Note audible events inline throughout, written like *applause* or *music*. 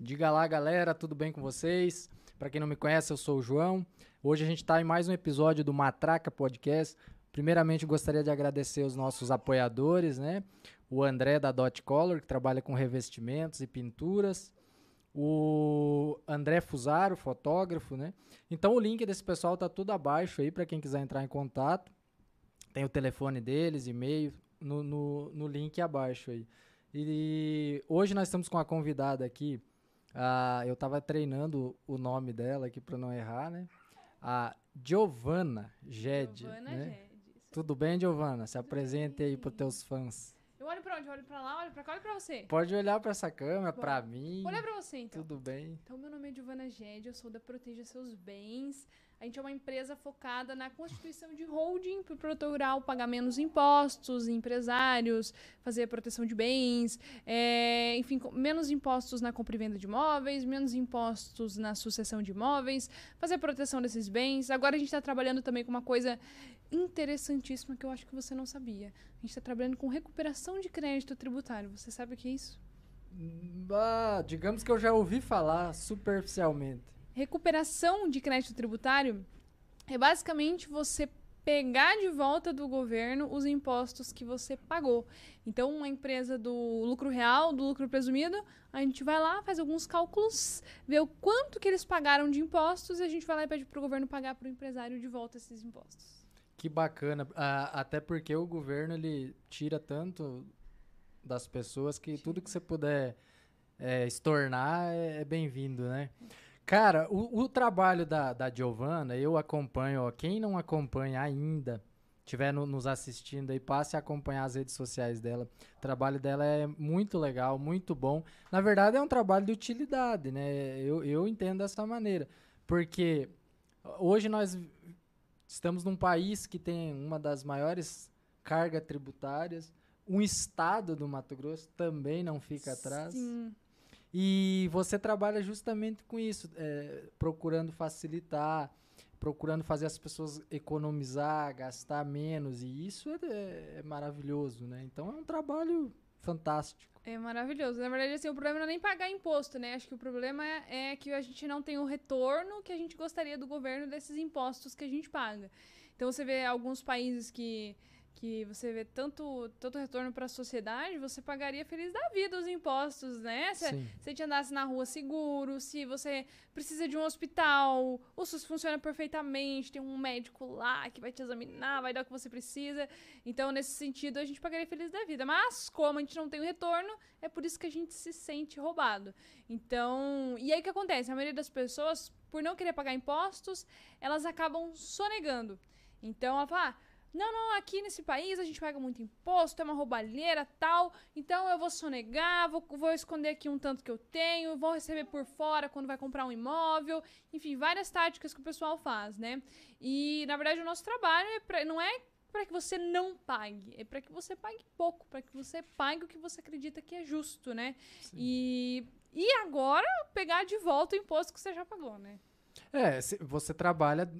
Diga lá, galera, tudo bem com vocês? Para quem não me conhece, eu sou o João. Hoje a gente está em mais um episódio do Matraca Podcast. Primeiramente, gostaria de agradecer os nossos apoiadores, né? O André da Dot Color, que trabalha com revestimentos e pinturas. O André Fusaro, fotógrafo, né? Então o link desse pessoal tá tudo abaixo aí para quem quiser entrar em contato. Tem o telefone deles, e-mail, no, no, no link abaixo aí. E hoje nós estamos com a convidada aqui. Uh, eu estava treinando o nome dela aqui para não errar, né? A Giovana Ged. Giovana né? Tudo bem, Giovana? Se apresente aí para os teus fãs. Eu olho pra onde? Eu olho pra lá, olho pra cá, olho pra você. Pode olhar pra essa câmera, Bom, pra mim. Vou olhar pra você, então. Tudo bem. Então, meu nome é Giovana Ged, eu sou da Proteja Seus Bens. A gente é uma empresa focada na constituição de holding para o produtor rural pagar menos impostos, empresários, fazer proteção de bens, é, enfim, menos impostos na compra e venda de imóveis, menos impostos na sucessão de imóveis, fazer proteção desses bens. Agora a gente está trabalhando também com uma coisa interessantíssima que eu acho que você não sabia. A gente está trabalhando com recuperação de crédito tributário. Você sabe o que é isso? Digamos que eu já ouvi falar superficialmente recuperação de crédito tributário é basicamente você pegar de volta do governo os impostos que você pagou. Então, uma empresa do lucro real, do lucro presumido, a gente vai lá, faz alguns cálculos, vê o quanto que eles pagaram de impostos e a gente vai lá e pede para o governo pagar para o empresário de volta esses impostos. Que bacana. Ah, até porque o governo ele tira tanto das pessoas que tudo que você puder é, estornar é, é bem-vindo, né? Cara, o, o, trabalho da, da Giovana, eu acompanho, ó, quem não acompanha ainda, estiver no, nos assistindo aí, passe a acompanhar as redes sociais dela. O trabalho dela é muito legal, muito bom. Na verdade, é um trabalho de utilidade, né? Eu, eu entendo dessa maneira. Porque hoje nós estamos num país que tem uma das maiores cargas tributárias. Um estado do Mato Grosso também não fica atrás. Sim. E você trabalha justamente com isso, é, procurando facilitar, procurando fazer as pessoas economizar, gastar menos, e isso é, é maravilhoso, né? Então é um trabalho fantástico. É maravilhoso. Na verdade, assim, o problema não é nem pagar imposto, né? Acho que o problema é, é que a gente não tem o retorno que a gente gostaria do governo desses impostos que a gente paga. Então você vê alguns países que que você vê tanto, tanto retorno para a sociedade, você pagaria feliz da vida os impostos, né? Se você te andasse na rua seguro, se você precisa de um hospital, o SUS funciona perfeitamente, tem um médico lá que vai te examinar, vai dar o que você precisa. Então, nesse sentido, a gente pagaria feliz da vida. Mas, como a gente não tem o retorno, é por isso que a gente se sente roubado. Então, e aí o que acontece? A maioria das pessoas, por não querer pagar impostos, elas acabam sonegando. Então, ela fala, ah, não, não, aqui nesse país a gente paga muito imposto, é uma roubalheira tal, então eu vou sonegar, vou, vou esconder aqui um tanto que eu tenho, vou receber por fora quando vai comprar um imóvel, enfim, várias táticas que o pessoal faz, né? E na verdade o nosso trabalho é pra, não é para que você não pague, é para que você pague pouco, para que você pague o que você acredita que é justo, né? E, e agora pegar de volta o imposto que você já pagou, né? É, você trabalha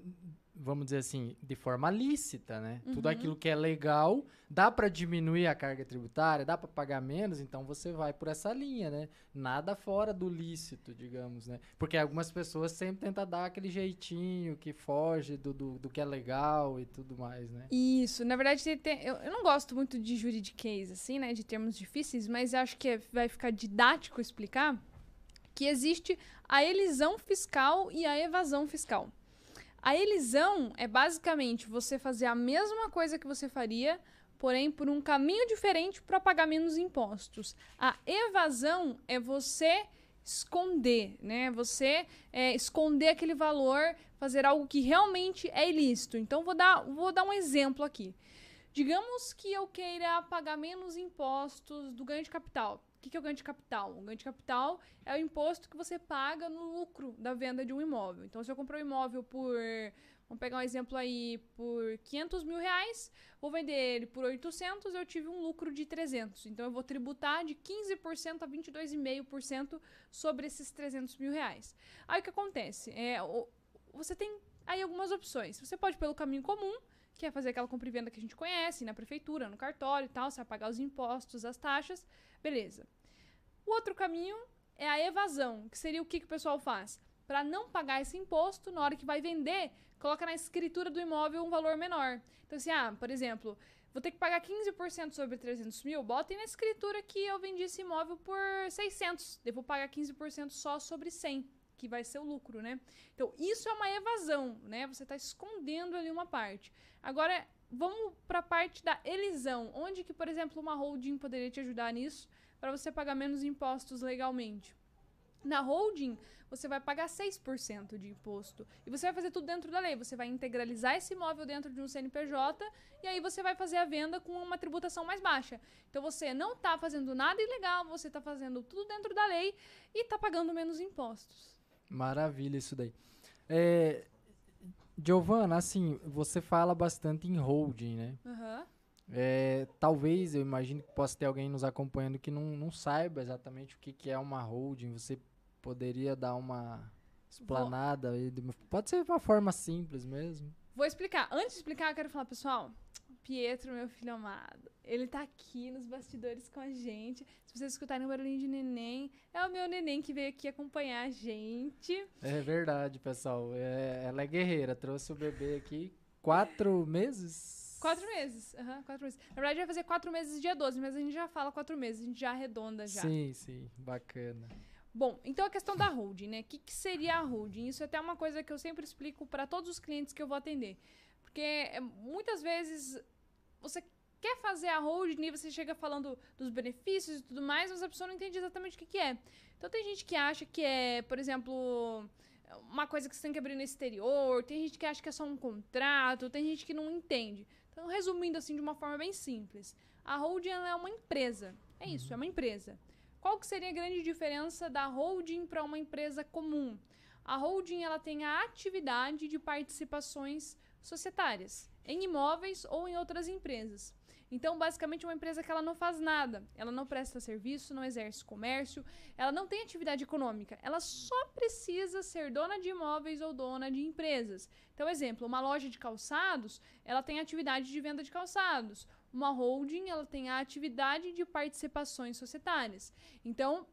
vamos dizer assim, de forma lícita, né? Uhum. Tudo aquilo que é legal, dá para diminuir a carga tributária, dá para pagar menos, então você vai por essa linha, né? Nada fora do lícito, digamos, né? Porque algumas pessoas sempre tentam dar aquele jeitinho que foge do, do, do que é legal e tudo mais, né? Isso, na verdade, tem, eu, eu não gosto muito de juridiquês, assim, né? De termos difíceis, mas acho que é, vai ficar didático explicar que existe a elisão fiscal e a evasão fiscal. A elisão é basicamente você fazer a mesma coisa que você faria, porém por um caminho diferente para pagar menos impostos. A evasão é você esconder, né? Você é, esconder aquele valor, fazer algo que realmente é ilícito. Então vou dar, vou dar um exemplo aqui. Digamos que eu queira pagar menos impostos do ganho de capital. O que, que é o ganho de capital? O ganho de capital é o imposto que você paga no lucro da venda de um imóvel. Então, se eu comprar um imóvel por, vamos pegar um exemplo aí, por 500 mil reais, vou vender ele por 800, eu tive um lucro de 300. Então, eu vou tributar de 15% a 22,5% sobre esses 300 mil reais. Aí, o que acontece? É, você tem aí algumas opções. Você pode pelo caminho comum, que é fazer aquela compra e venda que a gente conhece, na prefeitura, no cartório e tal, você vai pagar os impostos, as taxas. Beleza. O outro caminho é a evasão, que seria o que, que o pessoal faz? Para não pagar esse imposto, na hora que vai vender, coloca na escritura do imóvel um valor menor. Então, assim, ah, por exemplo, vou ter que pagar 15% sobre 300 mil, botem na escritura que eu vendi esse imóvel por 600. Eu vou pagar 15% só sobre 100, que vai ser o lucro, né? Então, isso é uma evasão, né? Você está escondendo ali uma parte. Agora, vamos para a parte da elisão. Onde que, por exemplo, uma holding poderia te ajudar nisso para você pagar menos impostos legalmente? Na holding, você vai pagar 6% de imposto. E você vai fazer tudo dentro da lei. Você vai integralizar esse imóvel dentro de um CNPJ e aí você vai fazer a venda com uma tributação mais baixa. Então você não está fazendo nada ilegal, você está fazendo tudo dentro da lei e está pagando menos impostos. Maravilha isso daí. É, Giovana, assim, você fala bastante em holding, né? Aham. É, talvez, eu imagino que possa ter alguém nos acompanhando que não, não saiba exatamente o que, que é uma holding. Você poderia dar uma explanada? Pode ser de uma forma simples mesmo. Vou explicar. Antes de explicar, eu quero falar, pessoal. Pietro, meu filho amado, ele tá aqui nos bastidores com a gente. Se vocês escutarem um barulhinho de neném, é o meu neném que veio aqui acompanhar a gente. É verdade, pessoal. É, ela é guerreira. Trouxe o bebê aqui quatro meses. Quatro meses. Aham, quatro meses. Na verdade, vai fazer quatro meses dia 12, mas a gente já fala quatro meses, a gente já arredonda já. Sim, sim. Bacana. Bom, então a questão da holding, né? O que, que seria a holding? Isso é até uma coisa que eu sempre explico para todos os clientes que eu vou atender. Porque é, muitas vezes você quer fazer a holding e você chega falando dos benefícios e tudo mais, mas a pessoa não entende exatamente o que, que é. Então tem gente que acha que é, por exemplo, uma coisa que você tem que abrir no exterior, tem gente que acha que é só um contrato, tem gente que não entende. Então, resumindo assim de uma forma bem simples, a holding é uma empresa. É isso, é uma empresa. Qual que seria a grande diferença da holding para uma empresa comum? A holding ela tem a atividade de participações societárias em imóveis ou em outras empresas. Então, basicamente, é uma empresa que ela não faz nada. Ela não presta serviço, não exerce comércio, ela não tem atividade econômica. Ela só precisa ser dona de imóveis ou dona de empresas. Então, exemplo, uma loja de calçados, ela tem atividade de venda de calçados. Uma holding, ela tem a atividade de participações societárias. Então,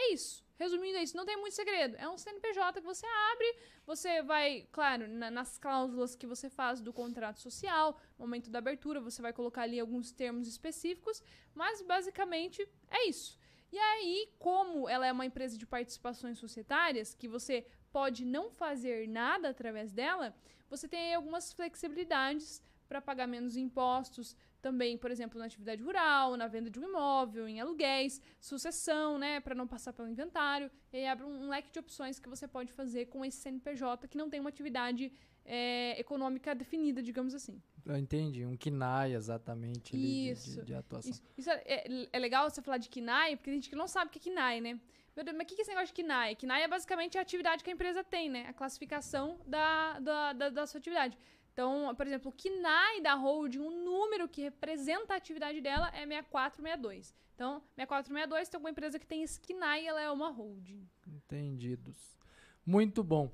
é isso. Resumindo, é isso. Não tem muito segredo. É um CNPJ que você abre, você vai, claro, na- nas cláusulas que você faz do contrato social, momento da abertura, você vai colocar ali alguns termos específicos, mas basicamente é isso. E aí, como ela é uma empresa de participações societárias, que você pode não fazer nada através dela, você tem aí algumas flexibilidades para pagar menos impostos, também, por exemplo, na atividade rural, na venda de um imóvel, em aluguéis, sucessão, né, para não passar pelo inventário. E aí abre um, um leque de opções que você pode fazer com esse CNPJ que não tem uma atividade é, econômica definida, digamos assim. Eu entendi. Um KNAI, exatamente, ali, de- de, Isso, de atuação. Isso, isso é, é- é legal você falar de KINAI, porque tem gente que não sabe o que é KINAI, né? Meu Deus, mas o que que é esse negócio de KINAI? KINAI é basicamente a atividade que a empresa tem, né? A classificação da, da, da, da sua atividade. Então, por exemplo, o KINAI da holding, o número que representa a atividade dela é 6462. Então, 6462 tem alguma empresa que tem esse KINAI, ela é uma holding. Entendidos. Muito bom.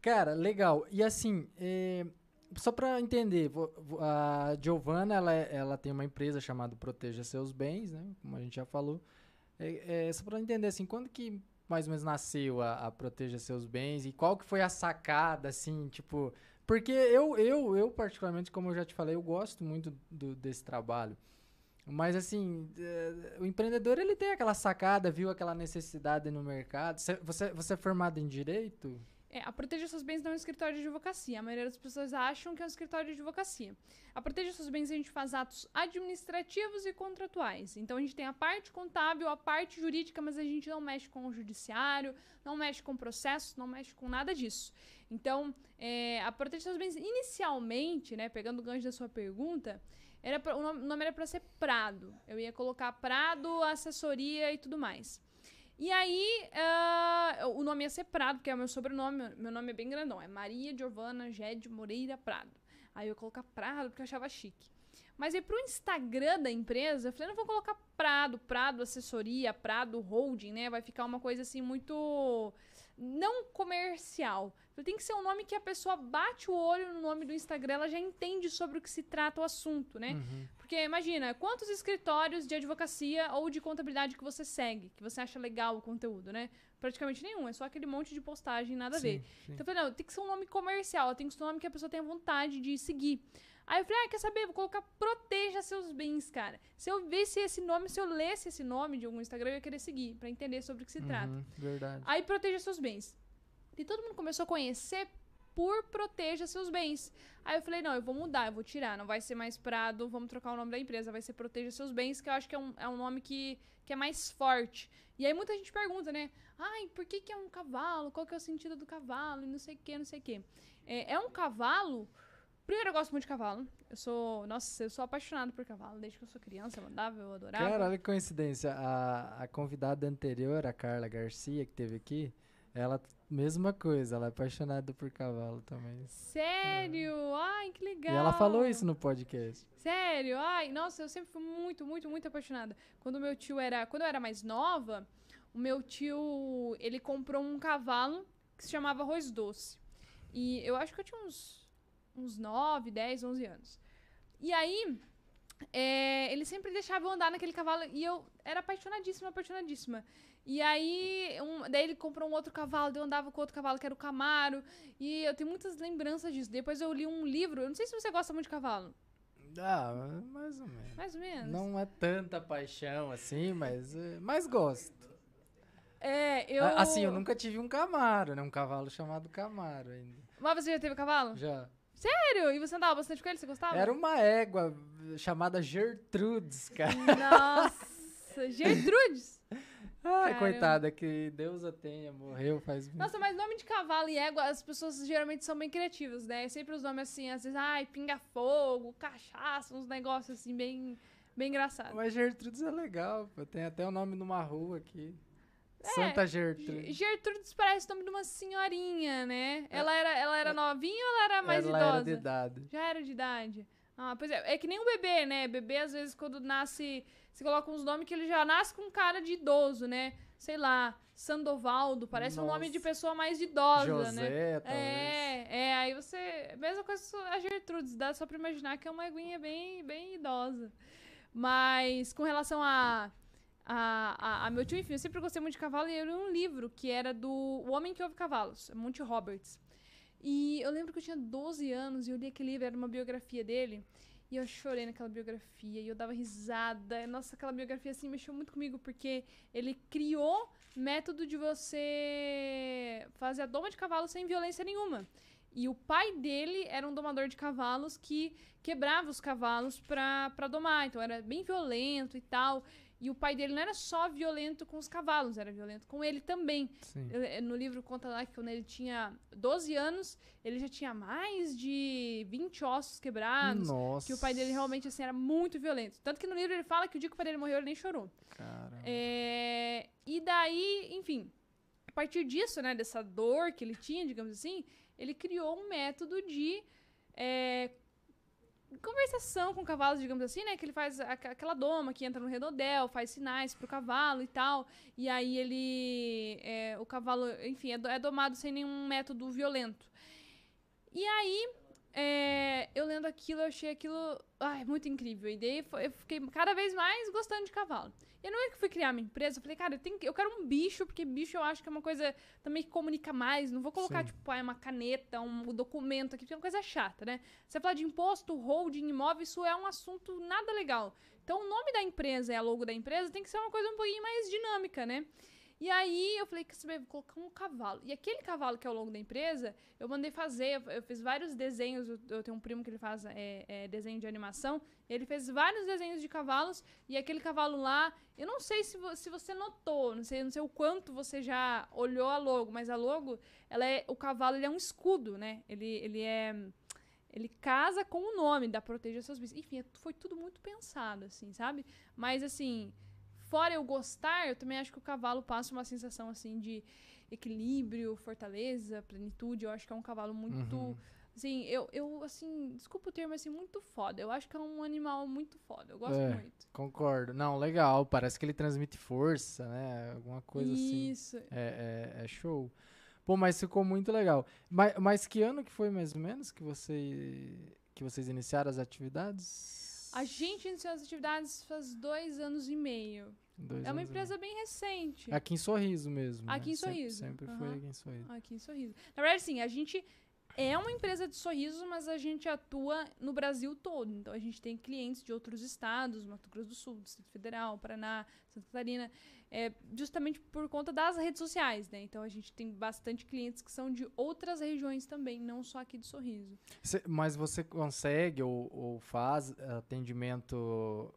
Cara, legal. E assim, é, só para entender, a Giovana, ela, ela tem uma empresa chamada Proteja Seus Bens, né? Como a gente já falou. É, é, só para entender, assim, quando que mais ou menos nasceu a, a Proteja Seus Bens e qual que foi a sacada, assim, tipo... Porque eu, eu, eu particularmente, como eu já te falei, eu gosto muito do- desse trabalho. Mas assim, eh, o empreendedor ele tem aquela sacada, viu aquela necessidade no mercado. Cê- Você, você é formado em direito? É, a Proteja Seus Bens não é um escritório de advocacia. A maioria das pessoas acham que é um escritório de advocacia. A Proteja Seus Bens a gente faz atos administrativos e contratuais. Então a gente tem a parte contábil, a parte jurídica, mas a gente não mexe com o judiciário, não mexe com processos, não mexe com nada disso. Então, é, a Proteja Seus Bens, inicialmente, né, pegando o gancho da sua pergunta, era pra- o nome, o nome era para ser Prado. Eu ia colocar Prado, assessoria e tudo mais. E aí, ah, o nome ia ser Prado, que é o meu sobrenome. Meu nome é bem grandão. É Maria Giovana Gede Moreira Prado. Aí eu ia colocar Prado porque eu achava chique. Mas aí pro Instagram da empresa, eu falei, não vou colocar Prado, Prado Assessoria, Prado Holding, né? Vai ficar uma coisa assim muito não comercial. Tem que ser um nome que a pessoa bate o olho no nome do Instagram, ela já entende sobre o que se trata o assunto, né? Uhum. Porque imagina, quantos escritórios de advocacia ou de contabilidade que você segue, que você acha legal o conteúdo, né? Praticamente nenhum, é só aquele monte de postagem, nada a ver. Sim, sim. Então eu falei, não, tem que ser um nome comercial, tem que ser um nome que a pessoa tenha vontade de seguir. Aí eu falei, ah, quer saber? Vou colocar proteja seus bens, cara. Se eu visse esse nome, se eu lesse esse nome de algum Instagram, eu ia querer seguir, pra entender sobre o que se trata. Uhum, verdade. Aí proteja seus bens. E todo mundo começou a conhecer por proteja seus bens. Aí eu falei, não, eu vou mudar, eu vou tirar, não vai ser mais Prado, vamos trocar o nome da empresa, vai ser proteja seus bens, que eu acho que é um, é um nome que, que é mais forte. E aí muita gente pergunta, né? Ai, por que, que é um cavalo? Qual que é o sentido do cavalo? E não sei o que, não sei o que. É, é um cavalo. Primeiro, eu gosto muito de cavalo. Eu sou. Nossa, eu sou apaixonado por cavalo. Desde que eu sou criança, eu andava, eu adorava. Cara, olha que coincidência. A, a convidada anterior, a Carla Garcia, que teve aqui, ela, mesma coisa, ela é apaixonada por cavalo também. Sério? Ai, que legal. E ela falou isso no podcast. Sério? Ai, nossa, eu sempre fui muito, muito, muito apaixonada. Quando meu tio era. Quando eu era mais nova, o meu tio. Ele comprou um cavalo que se chamava Arroz Doce. E eu acho que eu tinha uns. Uns 9, 10, 11 anos. E aí. é, ele sempre deixava eu andar naquele cavalo e eu era apaixonadíssima, apaixonadíssima. E aí, um- daí ele comprou um outro cavalo, eu andava com outro cavalo que era o Camaro. E eu tenho muitas lembranças disso. Depois eu li um livro, eu não sei se você gosta muito de cavalo. Ah, mais ou menos. Mais ou menos. Não é tanta paixão assim, mas, é, mas gosto. É, eu. A- Assim, eu nunca tive um Camaro, né? Um cavalo chamado Camaro ainda. Mas você já teve cavalo? Já. Sério? E você andava bastante com ele? Você gostava? Era uma égua chamada Gertrudes, cara. Nossa, *laughs* Gertrudes. Ai, Caramba. coitada, que Deus a tenha, morreu faz muito Nossa, mas nome de cavalo e égua, as pessoas geralmente são bem criativas, né? Sempre os nomes assim, às vezes, ai, pinga-fogo, cachaça, uns negócios assim, bem, bem engraçados. Mas Gertrudes é legal, pô. Tem até o nome numa rua aqui. Santa Gertrudes. Gertrudes parece o nome de uma senhorinha, né? Ela era, ela era novinha ou ela era mais Ela idosa? era de idade. Já era de idade. Ah, pois é. É que nem um bebê, né? Bebê, às vezes, quando nasce. Você coloca uns nomes que ele já nasce com cara de idoso, né? Sei lá, Sandovaldo, parece um nome de Nossa. pessoa mais idosa, José, né? talvez. É, é, aí você. Mesma coisa com a Gertrudes, dá só pra imaginar que é uma aguinha bem, bem idosa. Mas com relação a, a, a, a meu tio, enfim, eu sempre gostei muito de cavalo e eu li um livro que era do O Homem que Ouve Cavalos, Monty Roberts. E eu lembro que eu tinha 12 anos e eu li aquele livro, era uma biografia dele. E eu chorei naquela biografia e eu dava risada. Nossa, aquela biografia assim mexeu muito comigo porque ele criou método de você fazer a doma de cavalo sem violência nenhuma. E o pai dele era um domador de cavalos que quebrava os cavalos pra, pra domar. Então era bem violento e tal. E o pai dele não era só violento com os cavalos, era violento com ele também. Eu- eh, No livro conta lá que quando ele tinha 12 anos, ele já tinha mais de 20 ossos quebrados. Nossa. Que o pai dele realmente assim, era muito violento. Tanto que no livro ele fala que o dia que o pai dele morreu, ele nem chorou. É, e daí, enfim, a partir disso, né, dessa dor que ele tinha, digamos assim, ele criou um método de é, conversação com cavalos, digamos assim, né, que ele faz aquela doma que entra no redondel, faz sinais pro cavalo e tal, e aí ele, é, o cavalo, enfim, é, é domado sem nenhum método violento. E aí, é, eu lendo aquilo, eu achei aquilo ai, muito incrível. E daí eu fiquei cada vez mais gostando de cavalo. E no momento que eu fui criar minha empresa, eu falei, cara, eu, tenho eu quero um bicho, porque bicho eu acho que é uma coisa também que comunica mais. Não vou colocar, Sim. tipo, ah, uma caneta, um documento aqui, porque é uma coisa chata, né? Você falar de imposto, holding, imóvel, isso é um assunto nada legal. Então, o nome da empresa e a logo da empresa tem que ser uma coisa um pouquinho mais dinâmica, né? E aí eu falei, quer saber, vou colocar um cavalo. E aquele cavalo que é o logo da empresa, eu mandei fazer, eu, eu fiz vários desenhos, eu, eu tenho um primo que ele faz é, é, desenho de animação, ele fez vários desenhos de cavalos, e aquele cavalo lá, eu não sei se, vo- se você notou, não sei, não sei o quanto você já olhou a logo, mas a logo, ela é, o cavalo ele é um escudo, né? Ele, ele é... Ele casa com o nome da Proteja Seus Bichos. Enfim, é- foi tudo muito pensado, assim, sabe? Mas, assim, fora eu gostar, eu também acho que o cavalo passa uma sensação, assim, de equilíbrio, fortaleza, plenitude. Eu acho que é um cavalo muito... Uhum. Assim, eu, eu, assim, desculpa o termo, assim, muito foda. Eu acho que é um animal muito foda. Eu gosto É. muito. Concordo. Não, legal. Parece que ele transmite força, né? Alguma coisa assim. Isso. É, é, é show. Pô, mas ficou muito legal. Mas, mas que ano que foi mais ou menos que você que vocês iniciaram as atividades? A gente iniciou as atividades faz dois anos e meio. Dois é uma empresa bem recente. meio. Aqui em Sorriso mesmo. Aqui né? em Sempre- Sorriso, Sempre, aham. foi aqui em Sorriso. Aqui em Sorriso. Na verdade, sim, a gente é uma empresa de sorriso, mas a gente atua no Brasil todo. Então a gente tem clientes de outros estados, Mato Grosso do Sul, Distrito Federal, Paraná, Santa Catarina, é, justamente por conta das redes sociais, né? Então a gente tem bastante clientes que são de outras regiões também, não só aqui de Sorriso. Cê- mas você consegue ou, ou faz atendimento ó,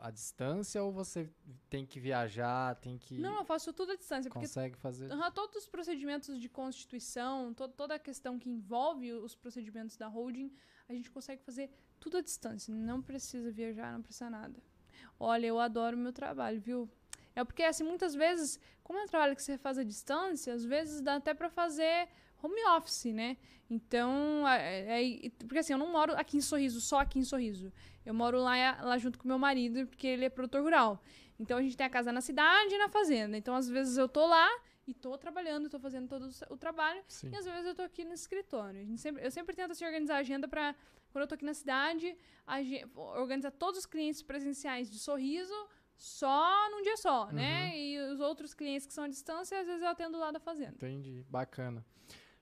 à distância ou você tem que viajar, tem que Não, eu faço tudo à distância, porque consegue fazer? Todos os procedimentos de constituição, to- toda a questão que envolve os procedimentos da holding, a gente consegue fazer tudo à distância. Não precisa viajar, não precisa nada. Olha, eu adoro o meu trabalho, viu? É porque, assim, muitas vezes, como é um trabalho que você faz à distância, às vezes dá até pra fazer home office, né? Então, é- é- porque assim, eu não moro aqui em Sorriso, só aqui em Sorriso. Eu moro lá, lá junto com meu marido, porque ele é produtor rural. Então, a gente tem a casa na cidade e na fazenda. Então, às vezes eu tô lá e tô trabalhando, tô fazendo todo o trabalho. Sim. E às vezes eu tô aqui no escritório. Sempre, eu sempre tento assim, organizar a agenda para quando eu tô aqui na cidade, organizar todos os clientes presenciais de sorriso só num dia só, né? E os outros clientes que são à distância, às vezes eu atendo lá da fazenda. Entendi, bacana.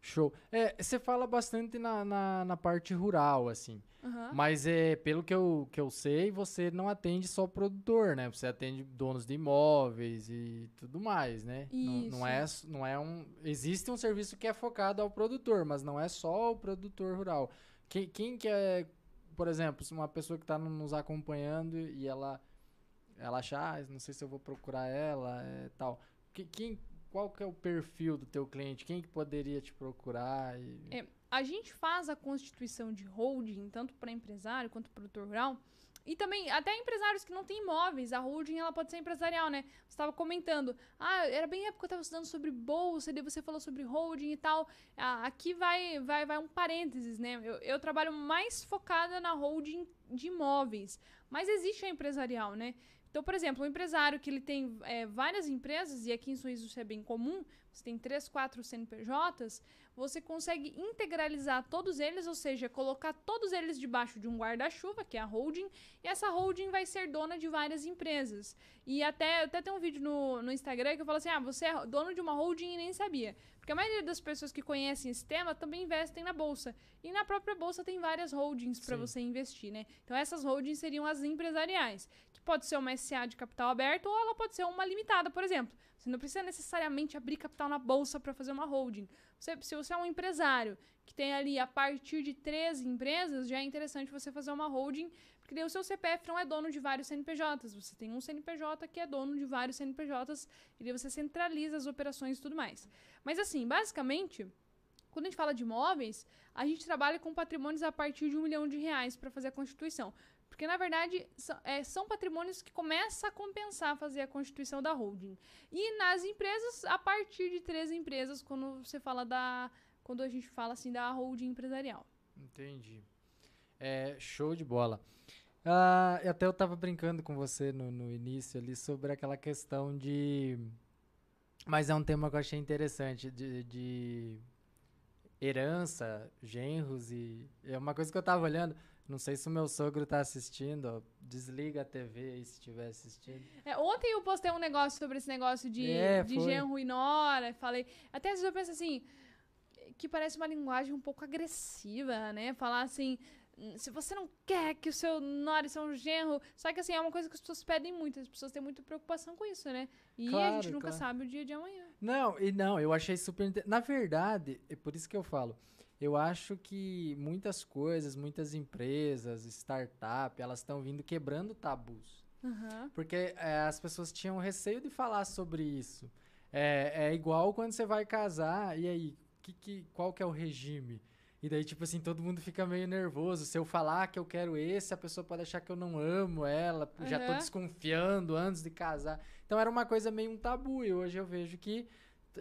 Show. É, você fala bastante na, na, na parte rural, assim. Aham. Mas é, pelo que eu, que eu sei, você não atende só o produtor, né? Você atende donos de imóveis e tudo mais, né? Não, não é, não é um. Existe um serviço que é focado ao produtor, mas não é só o produtor rural. Quem, quem que é, por exemplo, se uma pessoa que está nos acompanhando e ela, ela acha, ah, não sei se eu vou procurar ela, é, tal. Que- Quem, qual que é o perfil do teu cliente? Quem que poderia te procurar? E... É, A gente faz a constituição de holding, tanto para empresário quanto produtor rural, e também até empresários que não têm imóveis. A holding ela pode ser empresarial, né? Você estava comentando, ah, era bem época que eu estava estudando sobre bolsa, e você falou sobre holding e tal. Ah, aqui vai, vai, vai um parênteses, né? Eu, eu trabalho mais focada na holding de imóveis, mas existe a empresarial, né? Então, por exemplo, um empresário que ele tem é, várias empresas, e aqui em Suíça isso é bem comum, você tem três, quatro CNPJs, você consegue integralizar todos eles, ou seja, colocar todos eles debaixo de um guarda-chuva, que é a holding, e essa holding vai ser dona de várias empresas. E até, até tem um vídeo no, no Instagram que eu falo assim: ah, você é dono de uma holding e nem sabia. Porque a maioria das pessoas que conhecem esse tema também investem na bolsa. E na própria bolsa tem várias holdings para você investir, né? Então essas holdings seriam as empresariais, que pode ser uma SA de capital aberto ou ela pode ser uma limitada, por exemplo. Você não precisa necessariamente abrir capital na bolsa para fazer uma holding. Você, se você é um empresário que tem ali a partir de três empresas, já é interessante você fazer uma holding, porque o seu CPF não é dono de vários CNPJs. Você tem um CNPJ que é dono de vários CNPJs, e daí você centraliza as operações e tudo mais. Mas assim, basicamente, quando a gente fala de imóveis, a gente trabalha com patrimônios a partir de um milhão de reais para fazer a constituição. Porque, na verdade, são, é, são patrimônios que começam a compensar fazer a constituição da holding. E nas empresas, a partir de três empresas, quando você fala da. Quando a gente fala assim da holding empresarial. Entendi. É, show de bola. Ah, até eu tava brincando com você no, no início ali sobre aquela questão de. Mas é um tema que eu achei interessante, de, de herança, genros e. É uma coisa que eu tava olhando. Não sei se o meu sogro tá assistindo, ó, desliga a TV aí se estiver assistindo. É, ontem eu postei um negócio sobre esse negócio de, É, de foi. genro e nora. Falei. Até às vezes eu penso assim. Que parece uma linguagem um pouco agressiva, né? Falar assim. "Hum, Se você não quer que o seu nora e seu genro. Só que assim, é uma coisa que as pessoas pedem muito. As pessoas têm muita preocupação com isso, né? E a Claro, gente nunca claro. sabe o dia de amanhã. Não, e não, eu achei super. Na verdade, é por isso que eu falo. Eu acho que muitas coisas, muitas empresas, startup, elas estão vindo quebrando tabus. Aham. Porque é, as pessoas tinham receio de falar sobre isso. É, é igual quando você vai casar, e aí, que, que, qual que é o regime? E daí, tipo assim, todo mundo fica meio nervoso. Se eu falar que eu quero esse, a pessoa pode achar que eu não amo ela, já tô desconfiando antes de casar. Então era uma coisa meio um tabu, e hoje eu vejo que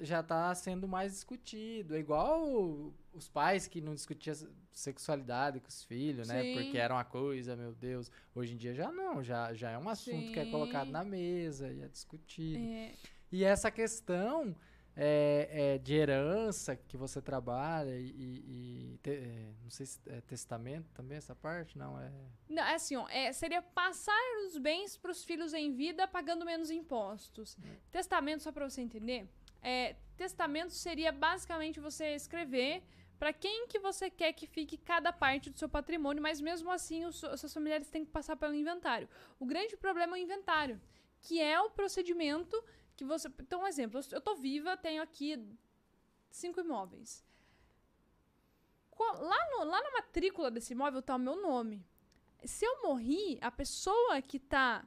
já tá sendo mais discutido. É igual os pais que não discutiam se- sexualidade com os filhos, né? Sim. Porque era uma coisa, meu Deus. Hoje em dia já não, já, já é um assunto que é colocado Sim. na mesa e é discutido. É, E essa questão é, é, de herança que você trabalha e, e te, é, não sei se é testamento também essa parte não é não é assim ó, é, seria passar os bens para os filhos em vida pagando menos impostos hum. testamento só para você entender é, testamento seria basicamente você escrever para quem que você quer que fique cada parte do seu patrimônio, mas mesmo assim os, os seus familiares têm que passar pelo inventário. O grande problema é o inventário, que é o procedimento que você. Então, um exemplo, eu estou viva, tenho aqui cinco imóveis. Lá, no, lá na matrícula desse imóvel está o meu nome. Se eu morri, a pessoa que está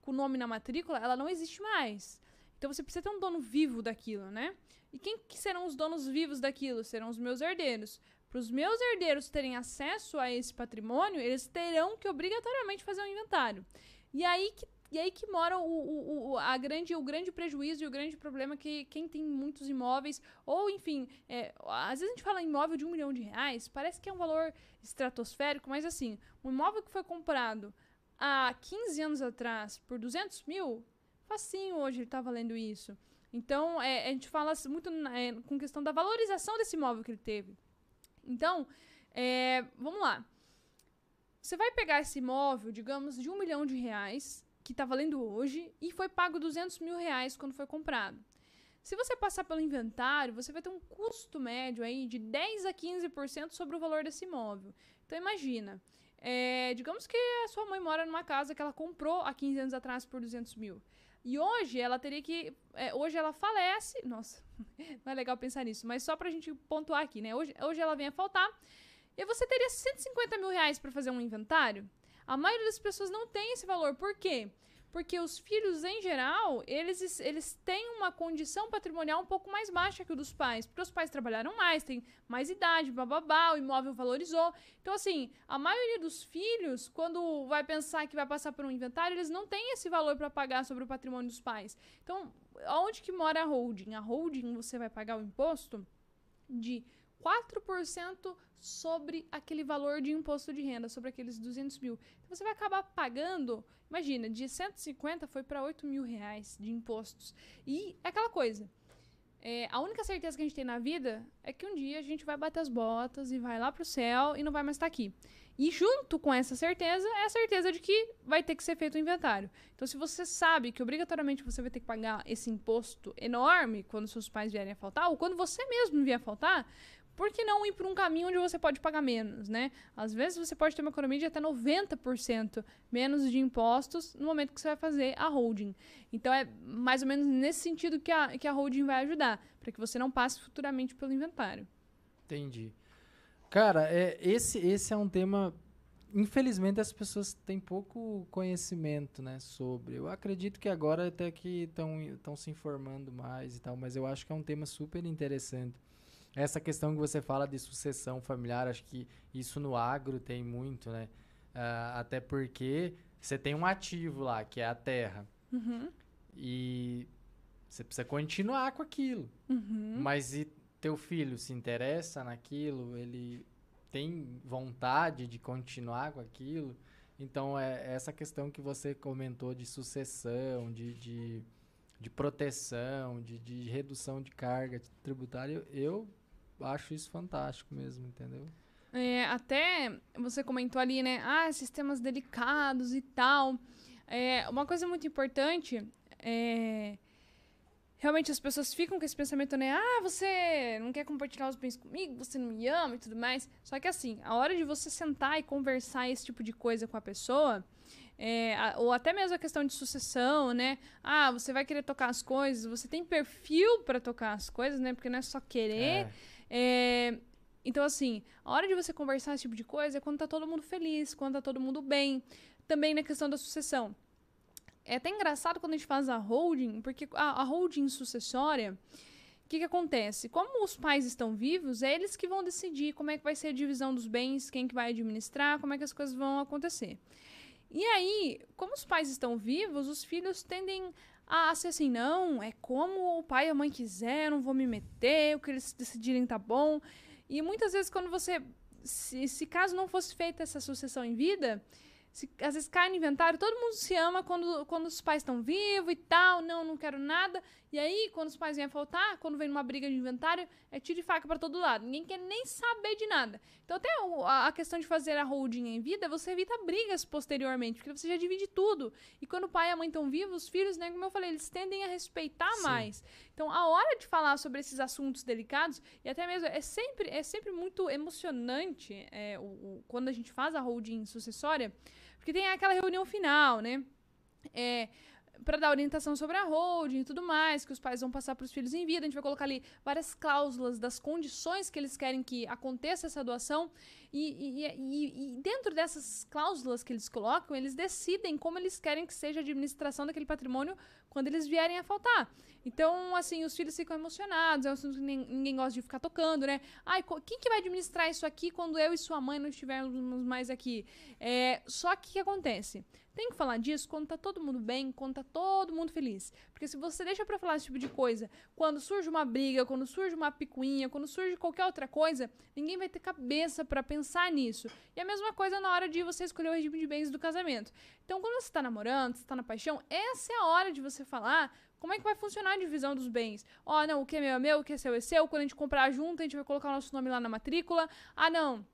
com o nome na matrícula, ela não existe mais. Então você precisa ter um dono vivo daquilo, né? E quem que serão os donos vivos daquilo? Serão os meus herdeiros. Para os meus herdeiros terem acesso a esse patrimônio, eles terão que obrigatoriamente fazer um inventário. E aí que e aí que mora o, o, o, a grande, o grande prejuízo e o grande problema que quem tem muitos imóveis, ou enfim, é, às vezes a gente fala imóvel de um milhão de reais, parece que é um valor estratosférico, mas assim, um imóvel que foi comprado há 15 anos atrás por 200 mil, facinho hoje ele está valendo isso. Então, é, a gente fala muito é, com questão da valorização desse imóvel que ele teve. Então, é, vamos lá. Você vai pegar esse imóvel, digamos, de um milhão de reais, que está valendo hoje e foi pago 200 mil reais quando foi comprado. Se você passar pelo inventário, você vai ter um custo médio aí de 10 a 15% sobre o valor desse imóvel. Então imagina, é, digamos que a sua mãe mora numa casa que ela comprou há 15 anos atrás por 200 mil. E hoje ela teria que. É, hoje ela falece. Nossa, *laughs* não é legal pensar nisso, mas só pra gente pontuar aqui, né? Hoje, hoje ela vem a faltar. E você teria 150 mil reais para fazer um inventário? A maioria das pessoas não tem esse valor. Por quê? Porque os filhos, em geral, eles, eles têm uma condição patrimonial um pouco mais baixa que o dos pais. Porque os pais trabalharam mais, têm mais idade, bababá, o imóvel valorizou. Então, assim, a maioria dos filhos, quando vai pensar que vai passar por um inventário, eles não têm esse valor para pagar sobre o patrimônio dos pais. Então, onde que mora a holding? A holding, você vai pagar o imposto de 4% sobre aquele valor de imposto de renda, sobre aqueles 200 mil. Então você vai acabar pagando, imagina, de 150 foi para 8 mil reais de impostos. E é aquela coisa. É, a única certeza que a gente tem na vida é que um dia a gente vai bater as botas e vai lá pro céu e não vai mais estar aqui. E junto com essa certeza é a certeza de que vai ter que ser feito o inventário. Então, se você sabe que obrigatoriamente você vai ter que pagar esse imposto enorme quando seus pais vierem a faltar, ou quando você mesmo vier a faltar, por que não ir por um caminho onde você pode pagar menos, né? Às vezes você pode ter uma economia de até 90% menos de impostos no momento que você vai fazer a holding. Então é mais ou menos nesse sentido que a, que a holding vai ajudar, para que você não passe futuramente pelo inventário. Entendi. Cara, é, esse, esse é um tema infelizmente as pessoas têm pouco conhecimento, né, sobre. Eu acredito que agora até que estão se informando mais e tal, mas eu acho que é um tema super interessante. Essa questão que você fala de sucessão familiar, acho que isso no agro tem muito, né? Uh, até porque você tem um ativo lá, que é a terra. Uhum. E você precisa continuar com aquilo. Uhum. Mas e teu filho se interessa naquilo? Ele tem vontade de continuar com aquilo? Então, é essa questão que você comentou de sucessão, de, de, de proteção, de, de redução de carga tributária, eu acho isso fantástico mesmo, entendeu? É, até você comentou ali, né? Ah, sistemas delicados e tal. É, uma coisa muito importante é. Realmente as pessoas ficam com esse pensamento, né? Ah, você não quer compartilhar os bens comigo, você não me ama e tudo mais. Só que assim, a hora de você sentar e conversar esse tipo de coisa com a pessoa, é, ou até mesmo a questão de sucessão, né? Ah, você vai querer tocar as coisas, você tem perfil para tocar as coisas, né? Porque não é só querer. É. É, então, assim, a hora de você conversar esse tipo de coisa é quando tá todo mundo feliz, quando tá todo mundo bem. Também na questão da sucessão. É até engraçado quando a gente faz a holding, porque a, a holding sucessória, o que, que acontece? Como os pais estão vivos, é eles que vão decidir como é que vai ser a divisão dos bens, quem que vai administrar, como é que as coisas vão acontecer. E aí, como os pais estão vivos, os filhos tendem ah, se assim, não, é como o pai e a mãe quiser, eu não vou me meter, o que eles decidirem tá bom. E muitas vezes quando você, se, se caso não fosse feita essa sucessão em vida, se, às vezes cai no inventário, todo mundo se ama quando, quando os pais estão vivos e tal, não, não quero nada. E aí, quando os pais vêm a faltar, quando vem uma briga de inventário, é tiro e faca para todo lado. Ninguém quer nem saber de nada. Então, até a questão de fazer a holding em vida, você evita brigas posteriormente, porque você já divide tudo. E quando o pai e a mãe estão vivos, os filhos, né, como eu falei, eles tendem a respeitar Sim. mais. Então, a hora de falar sobre esses assuntos delicados, e até mesmo é sempre, é sempre muito emocionante é, o, o, quando a gente faz a holding sucessória, porque tem aquela reunião final, né? É, para dar orientação sobre a holding e tudo mais, que os pais vão passar para os filhos em vida. A gente vai colocar ali várias cláusulas das condições que eles querem que aconteça essa doação. E, e, e, dentro dessas cláusulas que eles colocam, eles decidem como eles querem que seja a administração daquele patrimônio quando eles vierem a faltar. Então, assim, os filhos ficam emocionados, é um assunto que ninguém gosta de ficar tocando, né? Ai, quem que vai administrar isso aqui quando eu e sua mãe não estivermos mais aqui? É, só que o que acontece? Tem que falar disso quando tá todo mundo bem, quando tá todo mundo feliz. Porque se você deixa para falar esse tipo de coisa, quando surge uma briga, quando surge uma picuinha, quando surge qualquer outra coisa, ninguém vai ter cabeça para pensar nisso. E a mesma coisa na hora de você escolher o regime de bens do casamento. Então, quando você tá namorando, você tá na paixão, essa é a hora de você falar como é que vai funcionar a divisão dos bens? Ó, oh, não, o que é meu é meu, o que é seu é seu. Quando a gente comprar junto, a gente vai colocar o nosso nome lá na matrícula. Ah, não.